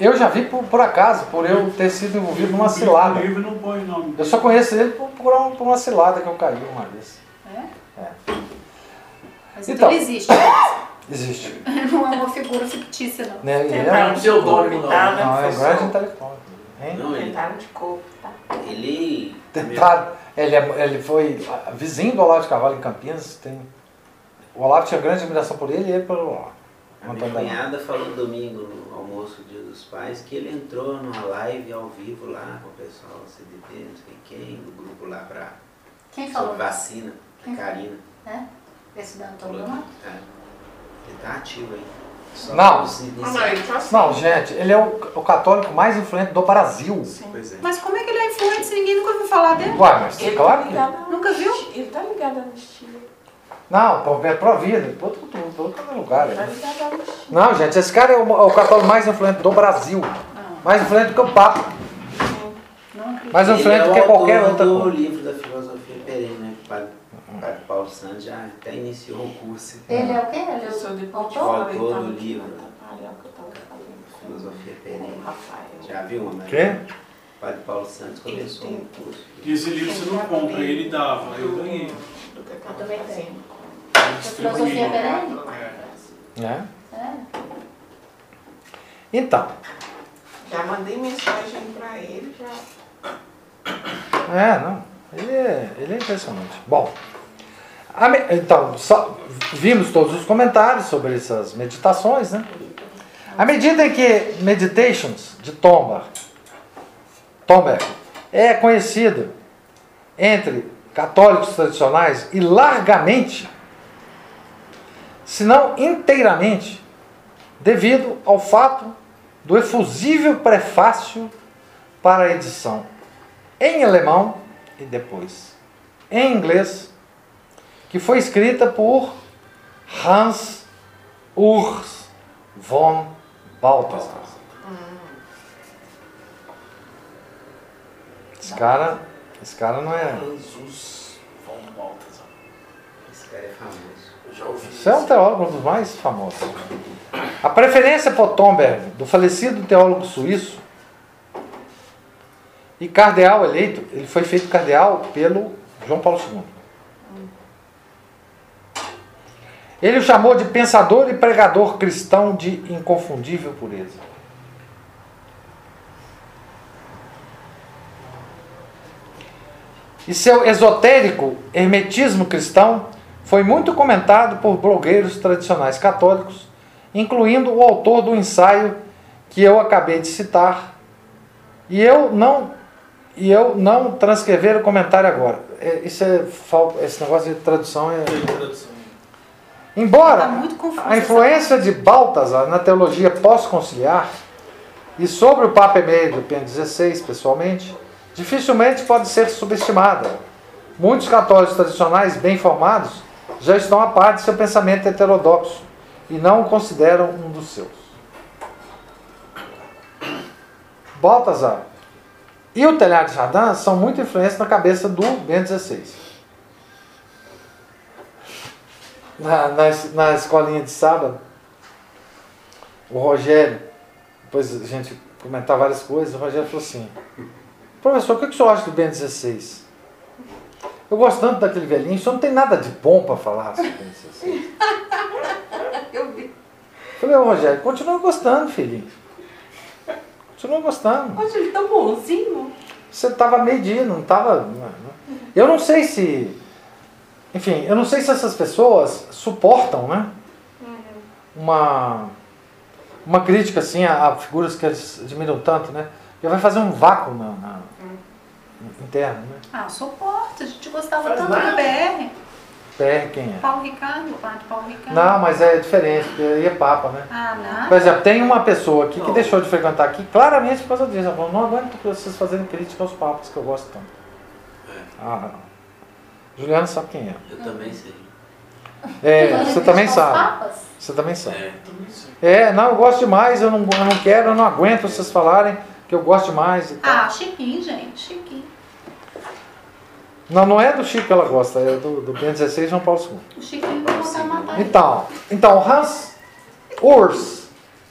Eu já vi por, por acaso, por eu ter sido envolvido numa cilada. O livro não põe nome. Eu só conheço ele por, por, uma, por uma cilada que eu caí uma vez. É? É. Mas Então. então ele existe. Existe. Não é uma figura fictícia, não. Né? Ele É é, um pseudônimo, não. Tentava, não, é um grande intelectual. Hein? Não, ele, Tentaram de corpo, tá? ele, Tentado. Ele, é- ele foi vizinho do Olavo de Carvalho em Campinas. Tem, o Olavo tinha grande admiração por ele e ele pelo Olavo. A minha cunhada falou domingo no almoço Dia dos Pais que ele entrou numa live ao vivo lá com o pessoal do CDT, não sei quem, do grupo lá pra Quem falou? sobre vacina, Quem? a Karina. É? Esse da Antônio é, ele tá ativo aí. Só Não. Ah, não, ele tá assim. Não, gente, ele é o, o católico mais influente do Brasil. Pois é. Mas como é que ele é influente se ninguém nunca ouviu falar dele? Ué, mas Ele claro tá que. ligado Nunca viu? Ele tá ligado à anistia. Não, pro, pro vida, todo, todo, todo, todo lugar. Ele tá né? Não, gente, esse cara é o, o católico mais influente do Brasil. Não, Mais influente do que o Papa. Mais Ele influente é do o que qualquer autor outra do coisa. livro da filosofia perene, né? que O padre, o Paulo Santos já até iniciou o curso. Ele é o quê? Ele é Eu sou o de autor? fora, ele Autor do aqui livro. no trabalho, é o fazendo. Filosofia perene. O. Já viu, né? Quê? O padre Paulo Santos começou um curso. E esse livro você não compra, ele dava, eu ganhei. Do eu também tenho. Filosofia perene? É. É. É. Então, Já mandei mensagem pra ele, já. é, não. Ele é, ele é impressionante. Bom, então, só vimos todos os comentários sobre essas meditações, né? À medida em que Meditations de Tomba, Tomberg é conhecido entre católicos tradicionais e largamente, se não inteiramente, devido ao fato do efusível prefácio para a edição em alemão e depois em inglês, que foi escrita por Hans Urs von Balthasar. Esse cara, esse cara não é. Jesus von Balthasar. Esse cara é famoso. Você é um teólogo dos mais famosos. A preferência por Thomberg, do falecido teólogo suíço, e cardeal eleito, ele foi feito cardeal pelo João Paulo II. Ele o chamou de pensador e pregador cristão de inconfundível pureza. E seu esotérico hermetismo cristão foi muito comentado por blogueiros tradicionais católicos, incluindo o autor do ensaio que eu acabei de citar. E eu não e eu não transcrever o comentário agora. É, Isso é fal- esse negócio de tradução é. Embora Tá a influência de Baltasar na teologia pós-conciliar e sobre o Papa Emérito do Pio XVI, pessoalmente, dificilmente pode ser subestimada. Muitos católicos tradicionais bem formados já estão a par de seu pensamento heterodoxo e não o consideram um dos seus. Baltasar e o Telhado de Chardin são muito influentes na cabeça do Bento XVI. Na, na, na escolinha de sábado, o Rogério, depois a gente comentar várias coisas, o Rogério falou assim, professor, o que, que o senhor acha do Bento XVI? Eu gosto tanto daquele velhinho, senhor não tem nada de bom para falar sobre o Bento XVI. Eu vi. Falei, ô Rogério, continua gostando, filhinho. Continua gostando. Poxa, ele é tão bonzinho. Você estava meio-dia, não estava. Eu não sei se. Enfim, eu não sei se essas pessoas suportam, né? Uma. Uma crítica assim a, a figuras que eles admiram tanto, né? Já vai fazer um vácuo na, na- interno, né? Ah, suporta. A gente gostava Faz tanto nada. do BR. PR quem é? Paulo Ricardo, padre Paulo Ricardo. Não, mas é diferente, porque aí é Papa, né? Ah, não. Por exemplo, tem uma pessoa aqui que deixou de frequentar aqui claramente por causa disso. Ela falou, não aguento vocês fazerem crítica aos papas que eu gosto tanto. Ah, Juliana sabe quem é. Eu também sei. É, você também sabe. papas? Você também sabe. É. Também sei. É, não, eu gosto demais, eu não, eu não quero, eu não aguento vocês falarem que eu gosto demais e tal. Ah, Chiquinho, gente. Chiquinho. Não, não é do Chico que ela gosta, é do, do Bento XVI e João Paulo II. O matar ele. Então, então Hans Urs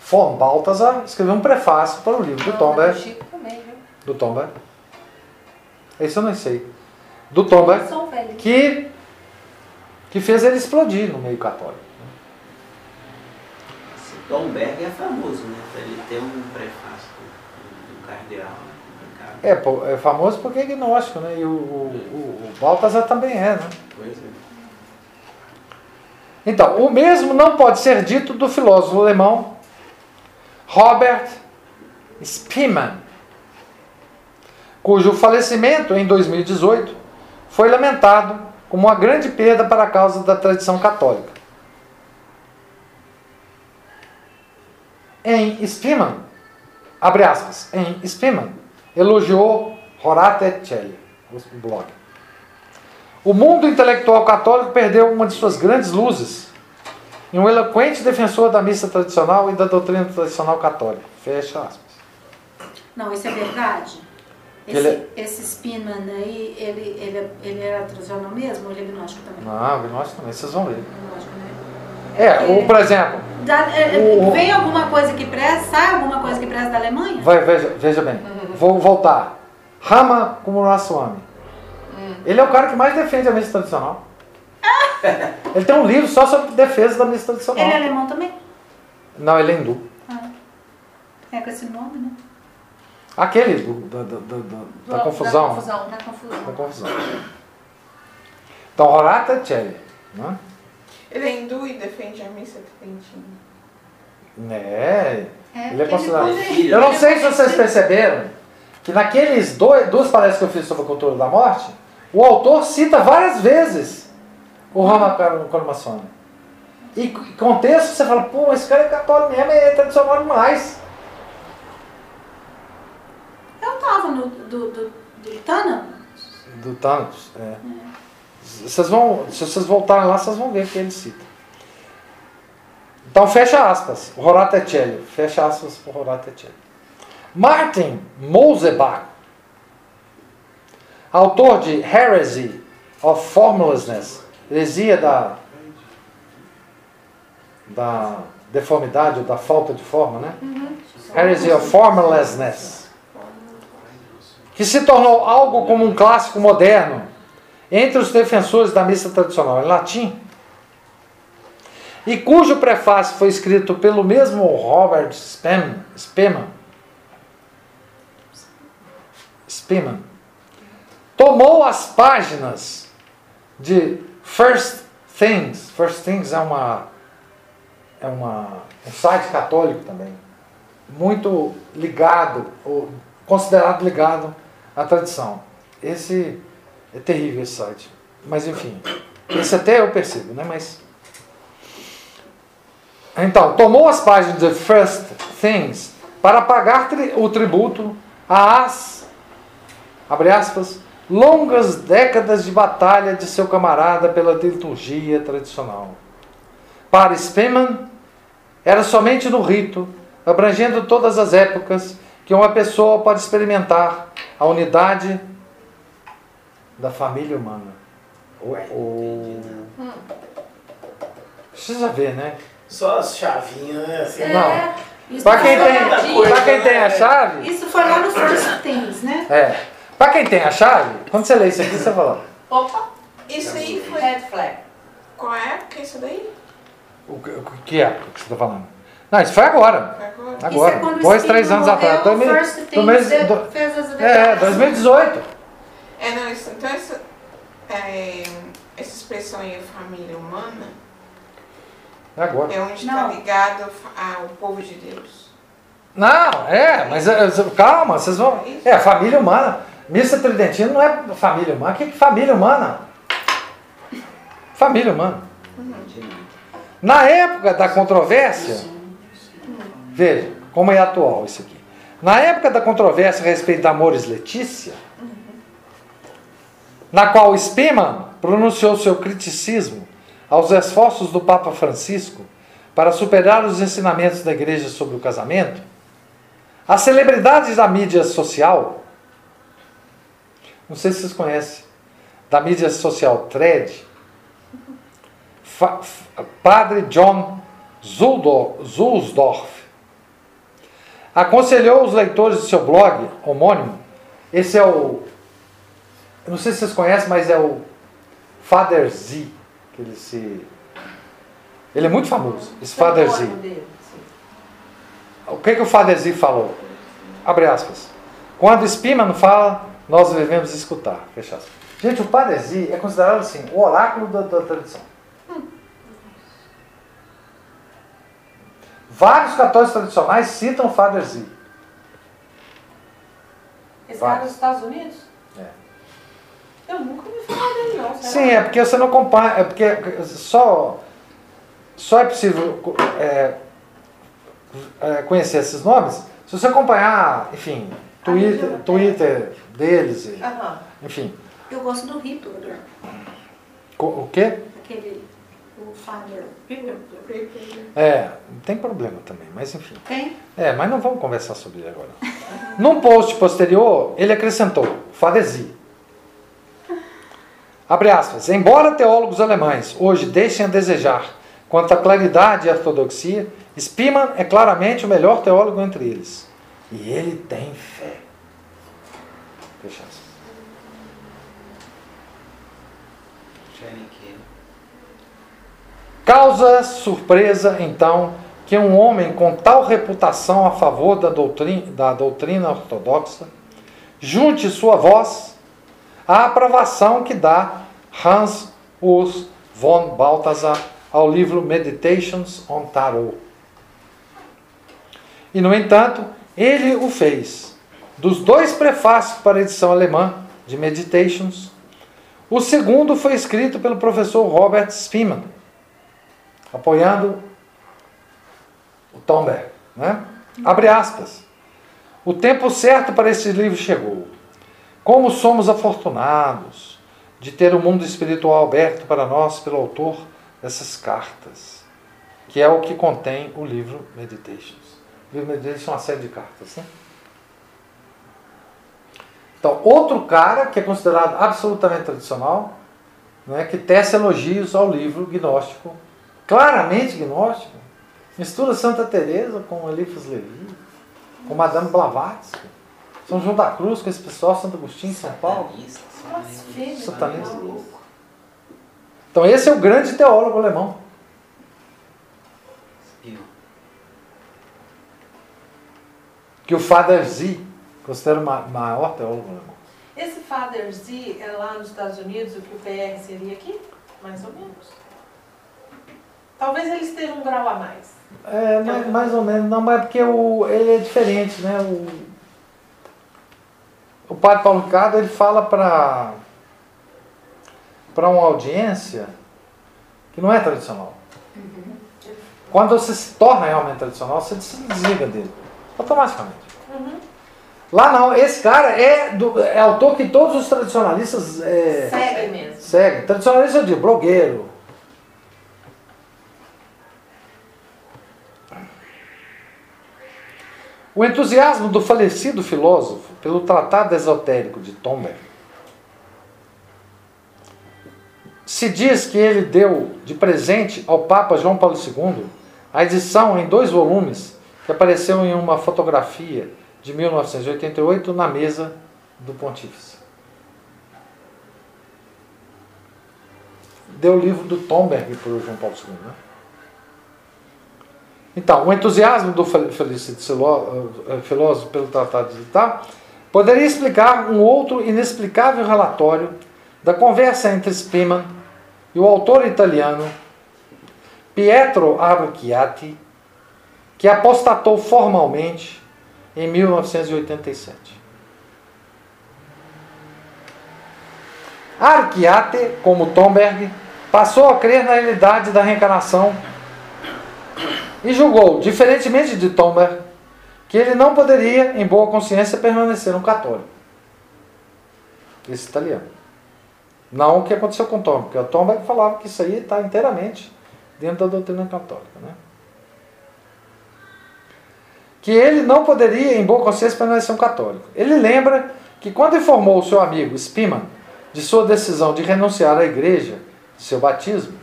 von Balthasar escreveu um prefácio para o livro do Não, Tomberg. mas o Chico também, viu? Do Tomberg. Esse eu não sei. Do velho. que, que fez ele explodir no meio católico. Esse Tom Berg é famoso, né? Ele ter um prefácio do, do cardeal. complicado. É, é famoso porque é gnóstico, né? E o, o, o, Baltazar também é, né? Pois é. Então, o mesmo não pode ser dito do filósofo alemão Robert Spielmann, cujo falecimento em 2018 foi lamentado como uma grande perda para a causa da tradição católica. Em Spielmann, abre aspas, em Spielmann, elogiou Horate Celli, o blog. O mundo intelectual católico perdeu uma de suas grandes luzes e um eloquente defensor da missa tradicional e da doutrina tradicional católica. Fecha aspas. Não, isso é verdade? Esse, ele esse Spinman aí, ele, ele, ele era tradicional mesmo ou ele é gnóstico também? Não, nós também, vocês vão ver. Gnóstico, né? É, o, por exemplo, Da- é, é, O- Vem alguma coisa que presta? Sai alguma coisa que presta da Alemanha? vai, veja, veja bem, vou voltar. Rama Kumuraswamy. Ele é o cara que mais defende a missa tradicional. Ele tem um livro só sobre defesa da missa tradicional. Ele é alemão também? Não, ele é hindu. Ah. É com esse nome, né? Aquele do, do- do- do- do- da confusão. Da confusão. Da confusão. Da confusão. Então, Horata Celli. Né? Ele é hindu e defende a missa tridentina. É, É, ele é considerado. Eu não sei é se vocês perceberam que naqueles dois, duas palestras que eu fiz sobre a cultura da morte, o autor cita várias vezes o Rama Karmassone. E contexto você fala, pô, esse cara é católico mesmo, é tradicional demais. Eu tava no do, do, do Tana. Do Thanos. É. Vocês vão, se vocês voltarem lá, vocês vão ver que ele cita. Então, fecha aspas, Horatecelli, fecha aspas por Horatecelli. Martin Mosebach, autor de Heresy of Formlessness, heresia da, da deformidade ou da falta de forma, né? Heresy of Formlessness, que se tornou algo como um clássico moderno entre os defensores da missa tradicional em latim, e cujo prefácio foi escrito pelo mesmo Robert Spemann, Spemann tomou as páginas de First Things. First Things é uma é uma um site católico também, muito ligado ou considerado ligado à tradição. Esse é terrível esse site, mas enfim, esse até eu percebo, né? Mas então tomou as páginas de First Things para pagar o tributo às abre aspas longas décadas de batalha de seu camarada pela liturgia tradicional. Para Spemann, era somente no rito, abrangendo todas as épocas, que uma pessoa pode experimentar a unidade da família humana. O... Precisa ver, né? Só as chavinhas, né? Assim, Não. Isso Para quem, tem, lá- pra quem tem a chave, Isso foi lá no First Things, né? é. Para quem tem a chave, quando você lê isso aqui, você fala. Opa! Isso aí foi. Red flag. Qual é que é isso daí? O que, o que é que você está falando? Não, isso foi agora. Foi agora? Agora. Isso é Dois, três anos atrás. Dois mil- do mês- de- do- fez as É, declarações. 2018. É, não, isso, então essa, é, essa expressão aí, família humana, É agora. é onde está ligado ao povo de Deus. Não, é, mas é, calma, vocês vão. É, a família humana. Missa Tridentina não é família humana. O que é família humana? Família humana. Na época da controvérsia, veja como é atual isso aqui. Na época da controvérsia a respeito da Amores Letícia, na qual Spemann pronunciou seu criticismo aos esforços do Papa Francisco para superar os ensinamentos da igreja sobre o casamento, as celebridades da mídia social, não sei se vocês conhecem, da mídia social Thread, Fa- Padre John Zuldor- Zulsdorf aconselhou os leitores de seu blog homônimo. Esse é o. Eu não sei se vocês conhecem, mas é o Father Z. Que ele se. Ele é muito famoso, esse Father Z. O que, que o Father Z falou? Abre aspas. Quando Spiman fala, nós devemos escutar. Fecha. Gente, o Padre Z é considerado assim, o oráculo da, da tradição. Vários católicos tradicionais citam o Father Z. Esse cara dos Estados Unidos? É. Eu nunca ouvi falar dele, não. Sim, é porque você não acompanha, é porque só, só é possível é, é, conhecer esses nomes se você acompanhar, enfim, Twitter, Twitter deles, e, Aham. enfim. Eu gosto do Hitler, O quê? aquele, o Father. É, não tem problema também, mas enfim. Tem? É, mas não vamos conversar sobre ele agora. Num post posterior, ele acrescentou, Fadesi. Abre aspas. Embora teólogos alemães hoje deixem a desejar quanto à claridade e ortodoxia, Spimann é claramente o melhor teólogo entre eles. E ele tem fé. Fecha. Causa surpresa, então, que um homem com tal reputação a favor da doutrina, da doutrina ortodoxa junte sua voz à aprovação que dá Hans Urs von Balthasar ao livro Meditations on Tarot. E, no entanto, ele o fez. Dos dois prefácios para a edição alemã de Meditations, o segundo foi escrito pelo professor Robert Spimann, apoiando o Tomberg. Né? Abre aspas. O tempo certo para este livro chegou. Como somos afortunados de ter o mundo espiritual aberto para nós pelo autor dessas cartas. que é o que contém o livro Meditations. Meditations é uma série de cartas. Né? Então, outro cara que é considerado absolutamente tradicional, né, que tece elogios ao livro gnóstico, claramente gnóstico, mistura Santa Teresa com Eliphas Levi, com Madame Blavatsky, São João da Cruz com esse pessoal, Santo Agostinho, São Paulo. Satanista, louco. Então esse é o grande teólogo alemão. Que o Father Z considera o ma- maior teólogo alemão. Esse Father Z é lá nos Estados Unidos o que o PR seria aqui? Mais ou menos. Talvez ele esteja um grau a mais. É, mais, mais ou menos. Não, mas é porque o, ele é diferente, né? O, o padre Paulo Ricardo, ele fala para para uma audiência que não é tradicional. Quando você se torna realmente tradicional, você se desliga dele. Automaticamente. Lá não, esse cara é, do, é autor que todos os tradicionalistas é, Segue mesmo. seguem. Tradicionalista digo, blogueiro. O entusiasmo do falecido filósofo pelo Tratado Esotérico de Tomberg se diz que ele deu de presente ao Papa João Paulo II a edição em dois volumes que apareceu em uma fotografia de 1988 na mesa do Pontífice. Deu o livro do Tomberg para o João Paulo II. Né? Então, o entusiasmo do fel- falecido filó- eh, filósofo pelo Tratado de Tal poderia explicar um outro inexplicável relatório da conversa entre Spiman e o autor italiano Pietro Abrucchiati, que apostatou formalmente em 1987. Archiate, como Tomberg, passou a crer na realidade da reencarnação e julgou, diferentemente de Tomberg, que ele não poderia, em boa consciência, permanecer um católico. Esse italiano. Não o que aconteceu com Tomberg, porque o Tomberg falava que isso aí está inteiramente dentro da doutrina católica. Né? Que ele não poderia, em boa consciência, permanecer um católico. Ele lembra que quando informou o seu amigo Spiman de sua decisão de renunciar à igreja, de seu batismo,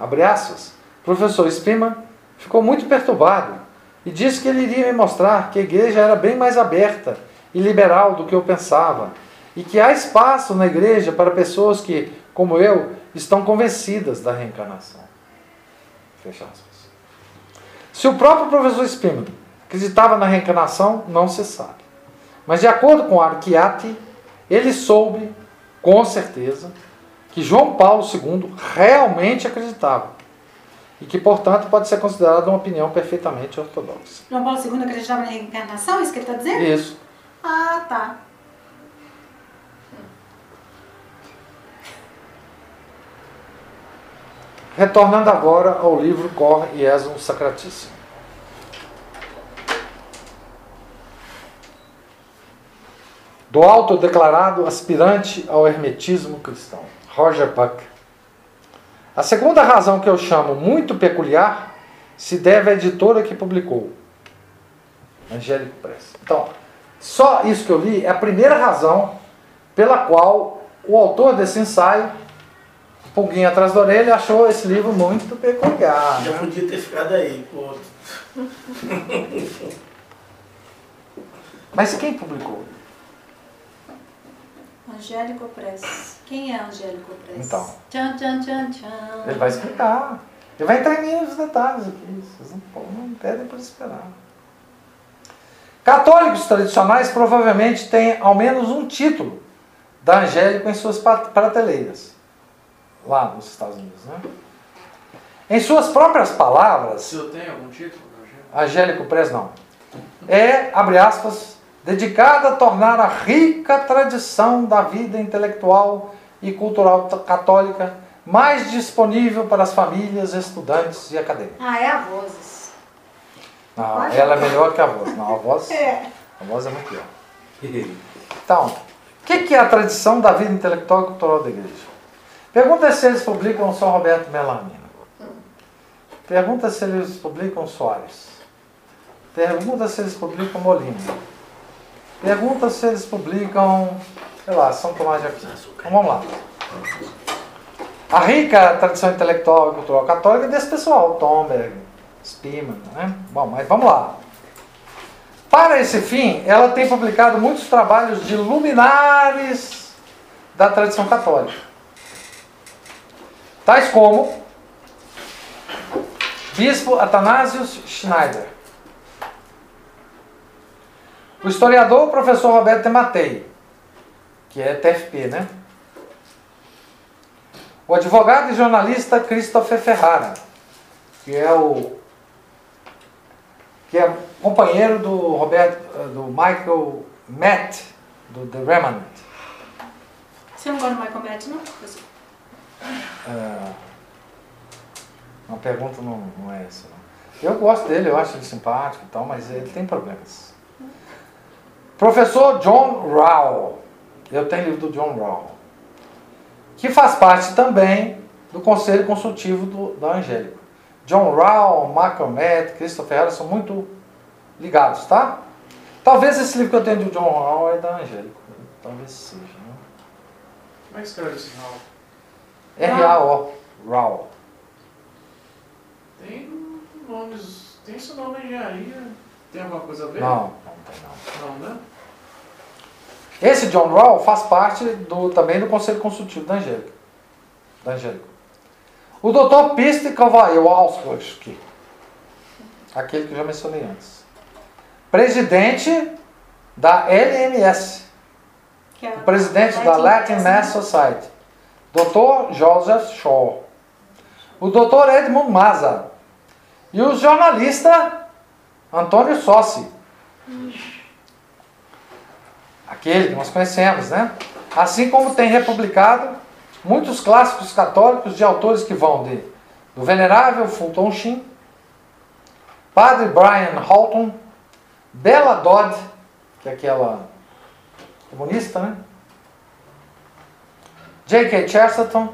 abre aspas, o professor Spiman ficou muito perturbado e disse que ele iria me mostrar que a igreja era bem mais aberta e liberal do que eu pensava e que há espaço na igreja para pessoas que, como eu, estão convencidas da reencarnação. Fecha aspas. Se o próprio professor Spiman acreditava na reencarnação, não se sabe. Mas de acordo com Archiati, ele soube, com certeza, que João Paulo II realmente acreditava e que, portanto, pode ser considerada uma opinião perfeitamente ortodoxa. João Paulo II acreditava na reencarnação? É isso que ele está dizendo? Isso. Ah, tá. Retornando agora ao livro Cor Iesum Sacratíssimo. Do autodeclarado aspirante ao hermetismo cristão, Roger Buck. A segunda razão que eu chamo muito peculiar se deve à editora que publicou, Angélico Press. Então, só isso que eu li é a primeira razão pela qual o autor desse ensaio pulguinha atrás da orelha, achou esse livro muito peculiar. Já né? podia ter ficado aí, pô. Mas quem publicou? Angélico Press. Quem é Angélico Press? Então, Tchan, tchan, tchan, tchan. ele vai explicar. Ele vai entrar em os detalhes aqui. Vocês não, não pedem por esperar. Católicos tradicionais provavelmente têm ao menos um título da Angélico em suas prateleiras, lá nos Estados Unidos. Né? Em suas próprias palavras, O senhor tem algum título, Rogério? Angélico Press não. É, abre aspas, dedicada a tornar a rica tradição da vida intelectual e cultural católica mais disponível para as famílias, estudantes e acadêmicos. Ah, é a Vozes. Não, Pode? ela é melhor que a voz. Não, a voz, É. a voz é muito pior. Então, o que que é a tradição da vida intelectual e cultural da igreja? Pergunta se eles publicam São Roberto Melamina. Pergunta se eles publicam Soares. Pergunta se eles publicam Molina. Pergunta se eles publicam, sei lá, São Tomás de Aquino. Então, vamos lá. A rica tradição intelectual e cultural católica desse pessoal, Tomberg, Spiman, né? Bom, mas vamos lá. Para esse fim, ela tem publicado muitos trabalhos de luminares da tradição católica. Tais como Bispo Athanasius Schneider, o historiador professor Roberto Tematei, que é TFP, né? O advogado e jornalista Christopher Ferrara, que é o que é companheiro do Roberto, do Michael Matt, do The Remnant. Você não gosta do Michael Matt, não? professor? É, uma pergunta não, não é essa. Não. Eu gosto dele, eu acho ele simpático e tal, mas ele tem problemas. Professor John Rao. Eu tenho livro do John Rao. Que faz parte também do Conselho Consultivo do, da Angélica. John Rao, Michael Matt, Christopher Ferreira são muito ligados, tá? Talvez esse livro que eu tenho do John Rao é da Angélica. Talvez seja. Né? Como é que escreve esse Raul? R-A-O. Rao. Tem nomes. Tem esse nome engenharia. Tem alguma coisa a ver? Não, não tem não. Não, né? Esse John Rao faz parte do, também do Conselho Consultivo da Angélica. Da Angélica. O Dr. Piste Kowalski, aquele que eu já mencionei antes. Presidente da LMS. É O presidente da Latin Mass Society. Dr. Joseph Shaw. O Dr. Edmund Maza. E o jornalista Antônio Sossi. Aquele que nós conhecemos, né? Assim como tem republicado muitos clássicos católicos de autores que vão de do venerável Fulton Sheen, Padre Brian Halton, Bella Dodd, que é aquela comunista, né? J.K. Chesterton,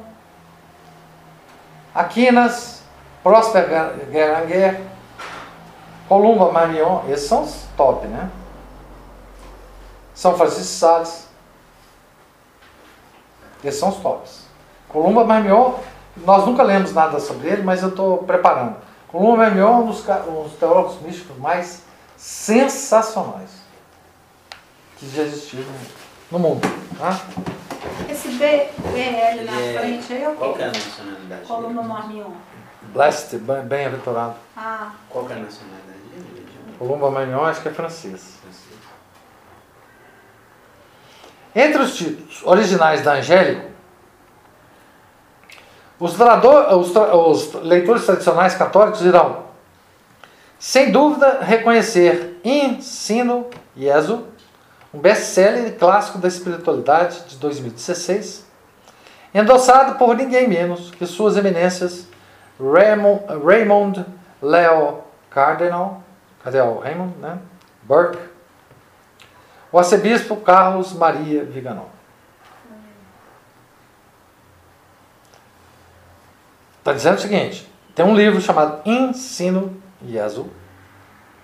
Aquinas, Prosper Guéranger, Columba Marion, esses são os top, né? São Francisco de Sales. Esses são os tops. Columba Marmion, nós nunca lemos nada sobre ele, mas eu estou preparando. Columba Marmion é um dos, um dos teólogos místicos mais sensacionais que já existiram no mundo. Tá? Esse B, BL na é- frente aí é o Qual que é a quê? nacionalidade dele? Marmion. Blessed, bem- bem-aventurado. Ah, Qual que é a nacionalidade dele? Columba Marmion acho que é francês. Francês. Entre os títulos originais da Angélico, os, trador- os os leitores tradicionais católicos irão, sem dúvida, reconhecer Ensino Jesu, um best-seller clássico da espiritualidade de 2016, endossado por ninguém menos que suas eminências Raymond, Raymond Leo Cardinal, o Raymond, né? Burke, o arcebispo Carlos Maria Viganó. Está dizendo o seguinte: tem um livro chamado Ensino Jesu,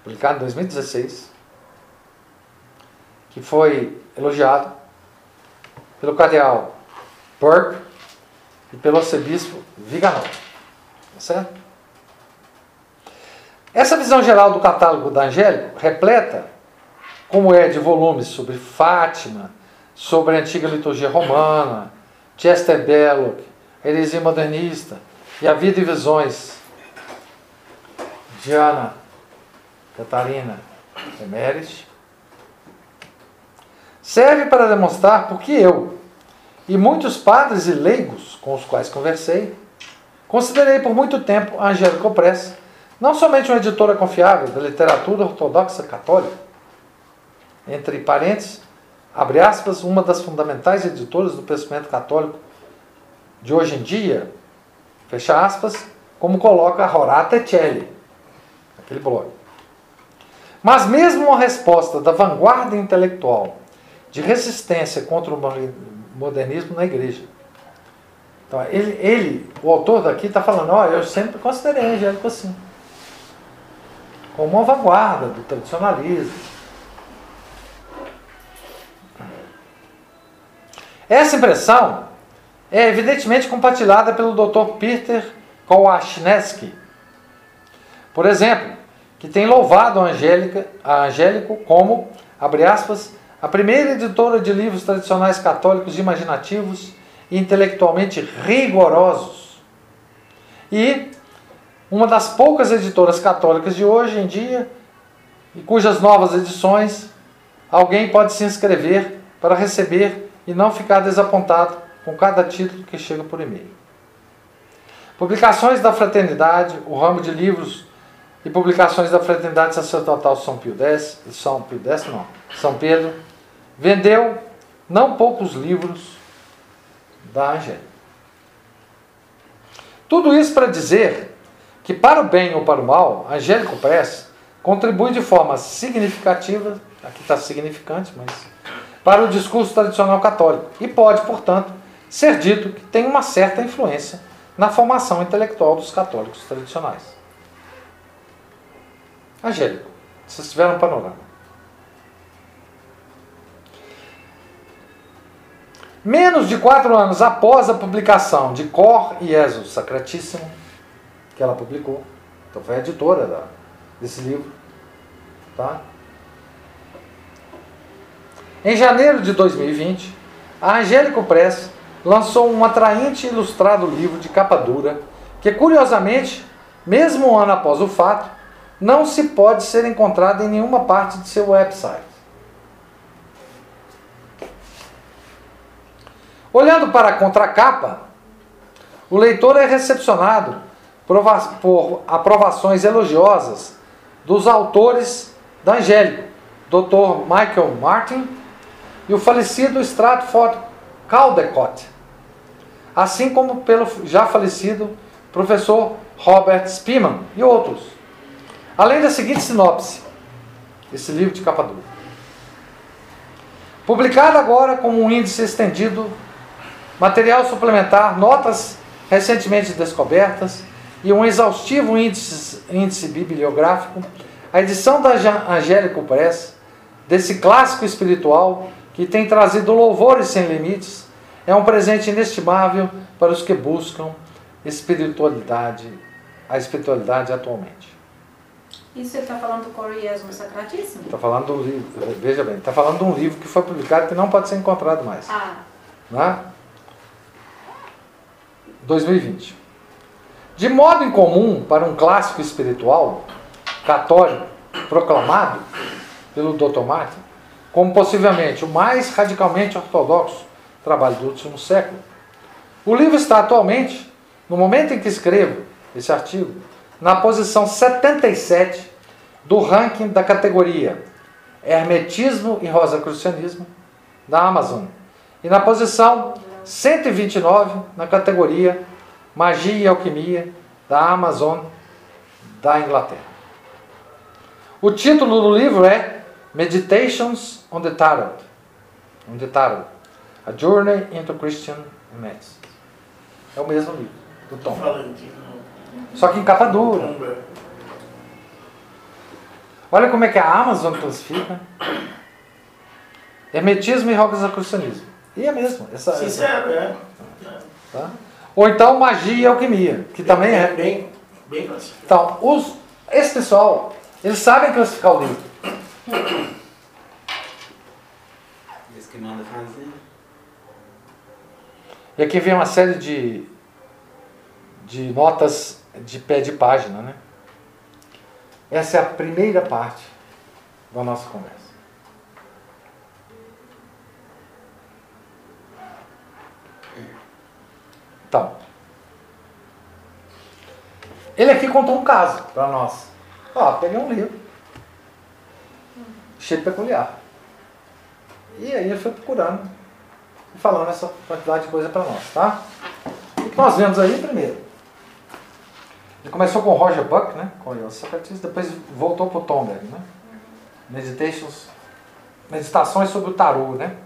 publicado em 2016, que foi elogiado pelo cardeal Burke e pelo arcebispo Viganó. Tá certo? Essa visão geral do catálogo da Angélico repleta como é de volumes sobre Fátima, sobre a antiga liturgia romana, Chester Belloc, heresia modernista e a vida e visões de Ana Catarina Emeres, serve para demonstrar porque eu e muitos padres e leigos com os quais conversei, considerei por muito tempo a Angélica Press não somente uma editora confiável da literatura ortodoxa católica, entre parênteses, abre aspas, uma das fundamentais editoras do pensamento católico de hoje em dia, fecha aspas, como coloca Horata Celli, aquele blog. Mas mesmo uma resposta da vanguarda intelectual de resistência contra o modernismo na igreja, Então, ele, ele o autor daqui está falando, ó, eu sempre considerei angélico assim. Como uma vanguarda do tradicionalismo. Essa impressão é evidentemente compartilhada pelo Dr. Peter Kowalski, por exemplo, que tem louvado a, Angélica, a Angélico como, abre aspas, a primeira editora de livros tradicionais católicos imaginativos e intelectualmente rigorosos. E uma das poucas editoras católicas de hoje em dia, e cujas novas edições alguém pode se inscrever para receber e não ficar desapontado com cada título que chega por e-mail. Publicações da Fraternidade, o ramo de livros e publicações da Fraternidade Sacerdotal São Pio X, São Pio X não, São Pedro, vendeu não poucos livros da Angélica. Tudo isso para dizer que para o bem ou para o mal, Angélico Press contribui de forma significativa, aqui está significante, mas para o discurso tradicional católico e pode, portanto, ser dito que tem uma certa influência na formação intelectual dos católicos tradicionais. Angélico, vocês tiveram um panorama. Menos de quatro anos após a publicação de Cor e Jesus Sacratíssimo, que ela publicou, então foi a editora desse livro, tá? Em janeiro de 2020, a Angélico Press lançou um atraente e ilustrado livro de capa dura, que curiosamente, mesmo um ano após o fato, não se pode ser encontrado em nenhuma parte de seu website. Olhando para a contracapa, o leitor é recepcionado por aprovações elogiosas dos autores da Angélico, Dr. Michael Martin e o falecido Stratford Caldecott, assim como pelo já falecido professor Robert Spiman e outros. Além da seguinte sinopse, esse livro de capa dura. Publicado agora como um índice estendido, material suplementar, notas recentemente descobertas e um exaustivo índice, índice bibliográfico, a edição da Angélico Press, desse clássico espiritual que tem trazido louvores sem limites, é um presente inestimável para os que buscam espiritualidade, a espiritualidade atualmente. Isso você está falando do Coriesmo Sacratíssimo? Está falando de um livro, veja bem, está falando de um livro que foi publicado que não pode ser encontrado mais. Ah. Né? 2020. De modo incomum para um clássico espiritual católico proclamado pelo Dr. Martin como possivelmente o mais radicalmente ortodoxo trabalho do último século. O livro está atualmente, no momento em que escrevo esse artigo, na posição 77 do ranking da categoria Hermetismo e Rosacrucianismo da Amazon e na posição 129 na categoria Magia e Alquimia da Amazon da Inglaterra. O título do livro é Meditations on the Tarot. On the Tarot. A Journey into Christian Medicine. É o mesmo livro, do Tom. Só que em capa dura. Olha como é que a Amazon classifica. Hermetismo e rosacrucianismo. E é mesmo. Essa, Sincero, essa... é. Tá? Ou então magia e alquimia, que também é. Bem, bem classificado. Então, os, esse pessoal, eles sabem classificar o livro. Que mandam fazer. E aqui vem uma série de, de notas de pé de página, né? Essa é a primeira parte da nossa conversa. Então, ele aqui contou um caso para nós. Ó, peguei um livro cheio de peculiar. E aí ele foi procurando e falando essa quantidade de coisa para nós, tá? O que nós vemos aí primeiro? Ele começou com Roger Buck, né? Com o Socrates, depois voltou para o Tomberg, né? Meditations, meditações sobre o tarô, né?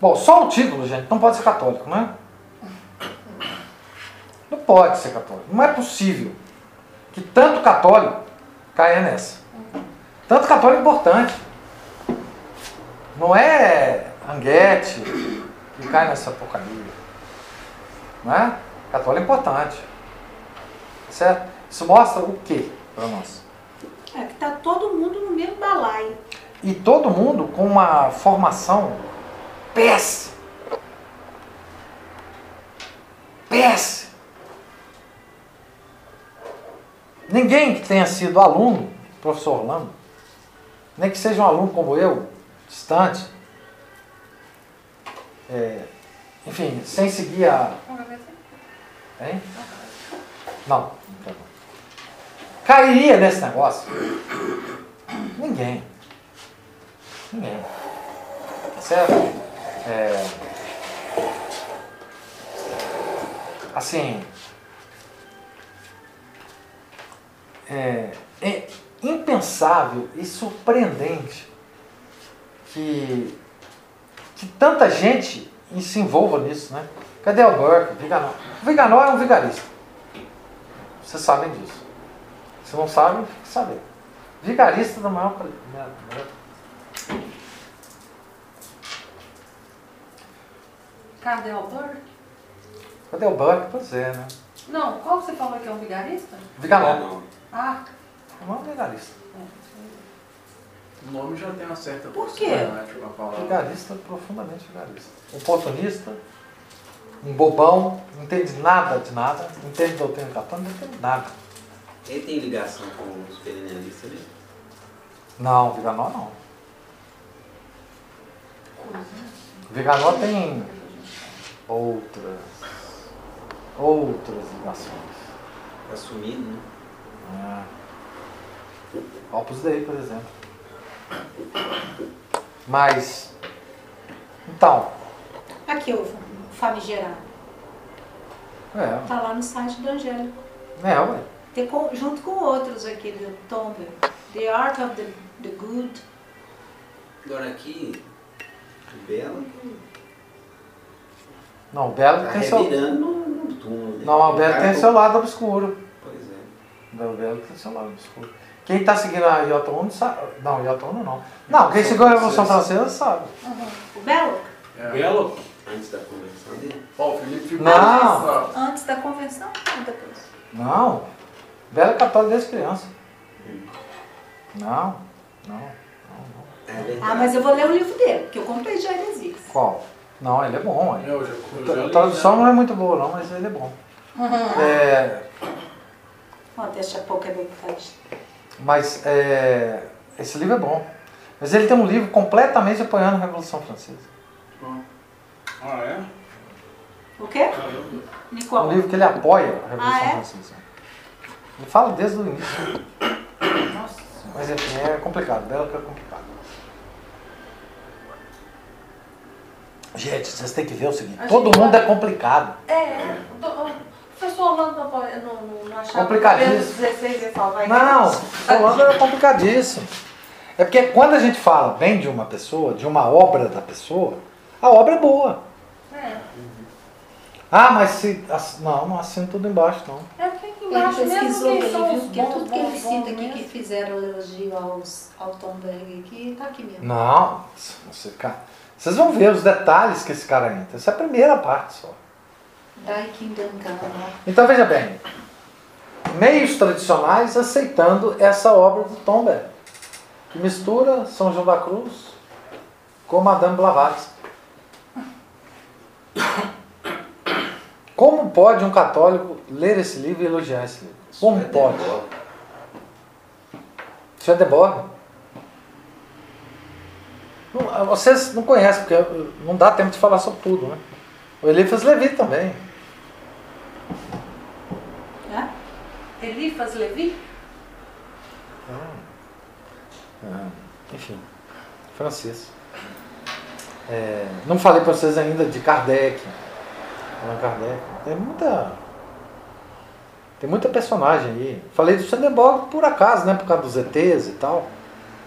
Bom, só o título, gente, não pode ser católico, né? pode ser católico. Não é possível que tanto católico caia nessa. Tanto católico importante. Não é Anguete que cai nessa porcaria. Não é? Católico é importante. Certo? Isso mostra o quê para nós? É que tá todo mundo no mesmo balaio. E todo mundo com uma formação péssima. Péssima. Ninguém que tenha sido aluno, professor Orlando, nem que seja um aluno como eu, distante, é, enfim, sem seguir a. Hein? Não, não não. Cairia nesse negócio? Ninguém. Ninguém. Certo? É, assim. É, é impensável e surpreendente que, que tanta gente se envolva nisso, né? Cadê o Burke? Viganó. O Viganó é um vigarista. Vocês sabem disso. Se não sabem, fique sabendo. Vigarista da maior. Cadê o Burke? Cadê o Burke? Pois é, né? Não, qual você falou que é um vigarista? Viganó. Ah, É um vigarista. O nome já tem uma certa Por quê? palavra. Vigarista, profundamente vigarista. Oportunista, um bobão, não entende nada de nada, não entende doutrina católica, não entende nada. Ele tem ligação com os perennialistas ali? Não, Viganó não. Viganó tem outras, outras ligações. Assumido, né? É. Opus Dei, por exemplo. Mas, então, Aqui o famigerado. é, Tá lá no site do Angélico. é, ué. Tem com- junto com outros aqui do Tomber. The Art of the, the Good. Agora aqui, o Belo Não, o Belo tá tem seu. no, no túmulo. né? Não, o Belo cara tem seu lado obscuro. Pois é. O Belo tem seu lado obscuro. Quem está seguindo a Iota Uno sabe. Não, Iota Uno não. Não, quem seguiu a Revolução Francesa sabe. O Belo? É. Belo? Antes da conversão dele. Ó, o Felipe ficou. Não. Antes da convenção ou depois? Não. Belo é católico desde criança. Não, não, não, não. É. Ah, mas eu vou ler o livro dele, que eu comprei de heresias. Qual? Não, ele é bom. Ele. Eu já, eu já A li, tradução já. não é muito boa, não, mas ele é bom. É, Ó, deixa pouco é vontade. Mas é, esse livro é bom. Mas ele tem um livro completamente apoiando a Revolução Francesa. Ah, é? O quê? Caramba. Um Nicole. livro que ele apoia a Revolução Ah, é? Francesa. Ele fala desde o início. nossa. Mas enfim, é complicado. Belo que é complicado. Gente, vocês têm que ver o seguinte: A todo gente mundo vai- é complicado. É, do- professor Orlando não, não, não, achava que Complicadíssimo. Pedro 16 ia salvar Não, igreja? falando é complicadíssimo. É porque quando a gente fala bem de uma pessoa, de uma obra da pessoa, a obra é boa. É, Ah, mas se. ass- Não, não assino tudo embaixo, não. é porque aqui Ele embaixo mesmo pesquisou quem bem, são viu? Porque bons, tudo que ele bons, cita bons aqui que fizeram elogio aos, ao Tom Berg aqui, tá aqui mesmo. Não, você, cara, vocês vão ver os detalhes que esse cara entra. Essa é a primeira parte só. Come. Então veja bem, meios tradicionais aceitando essa obra do Tomber, que mistura São João da Cruz com Madame Blavatsky. Como pode um católico ler esse livro e elogiar esse livro? Como pode? Isso é deborda. Não, Vocês não conhecem, porque não dá tempo de falar sobre tudo, né? O Eliphas Levi também. Né? Elifas Levi? Ah, enfim, francês. É, não falei para vocês ainda de Kardec. Allan Kardec. Tem muita. Tem muita personagem aí. Falei do Sandemborg por acaso, né? Por causa dos ETs e tal.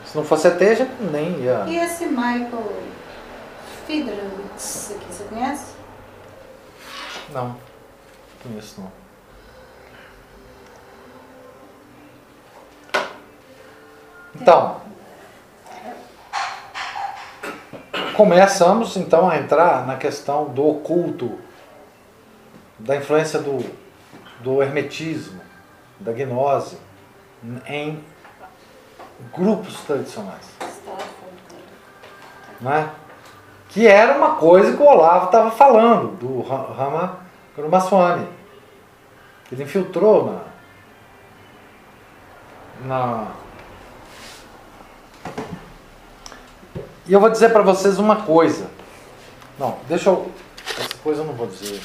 Se não fosse ET, a gente nem ia. E esse Michael aqui, você conhece? Não, conheço não. Então, começamos então a entrar na questão do oculto, da influência do, do hermetismo, da gnose em grupos tradicionais. Né? Que era uma coisa que o Olavo estava falando, do Ra- Rama Kurumaswamy. Ele infiltrou na, na. E eu vou dizer para vocês uma coisa. Não, deixa eu. Essa coisa eu não vou dizer.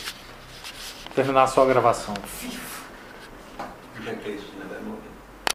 Terminar só a gravação. A Cristina vai morrer.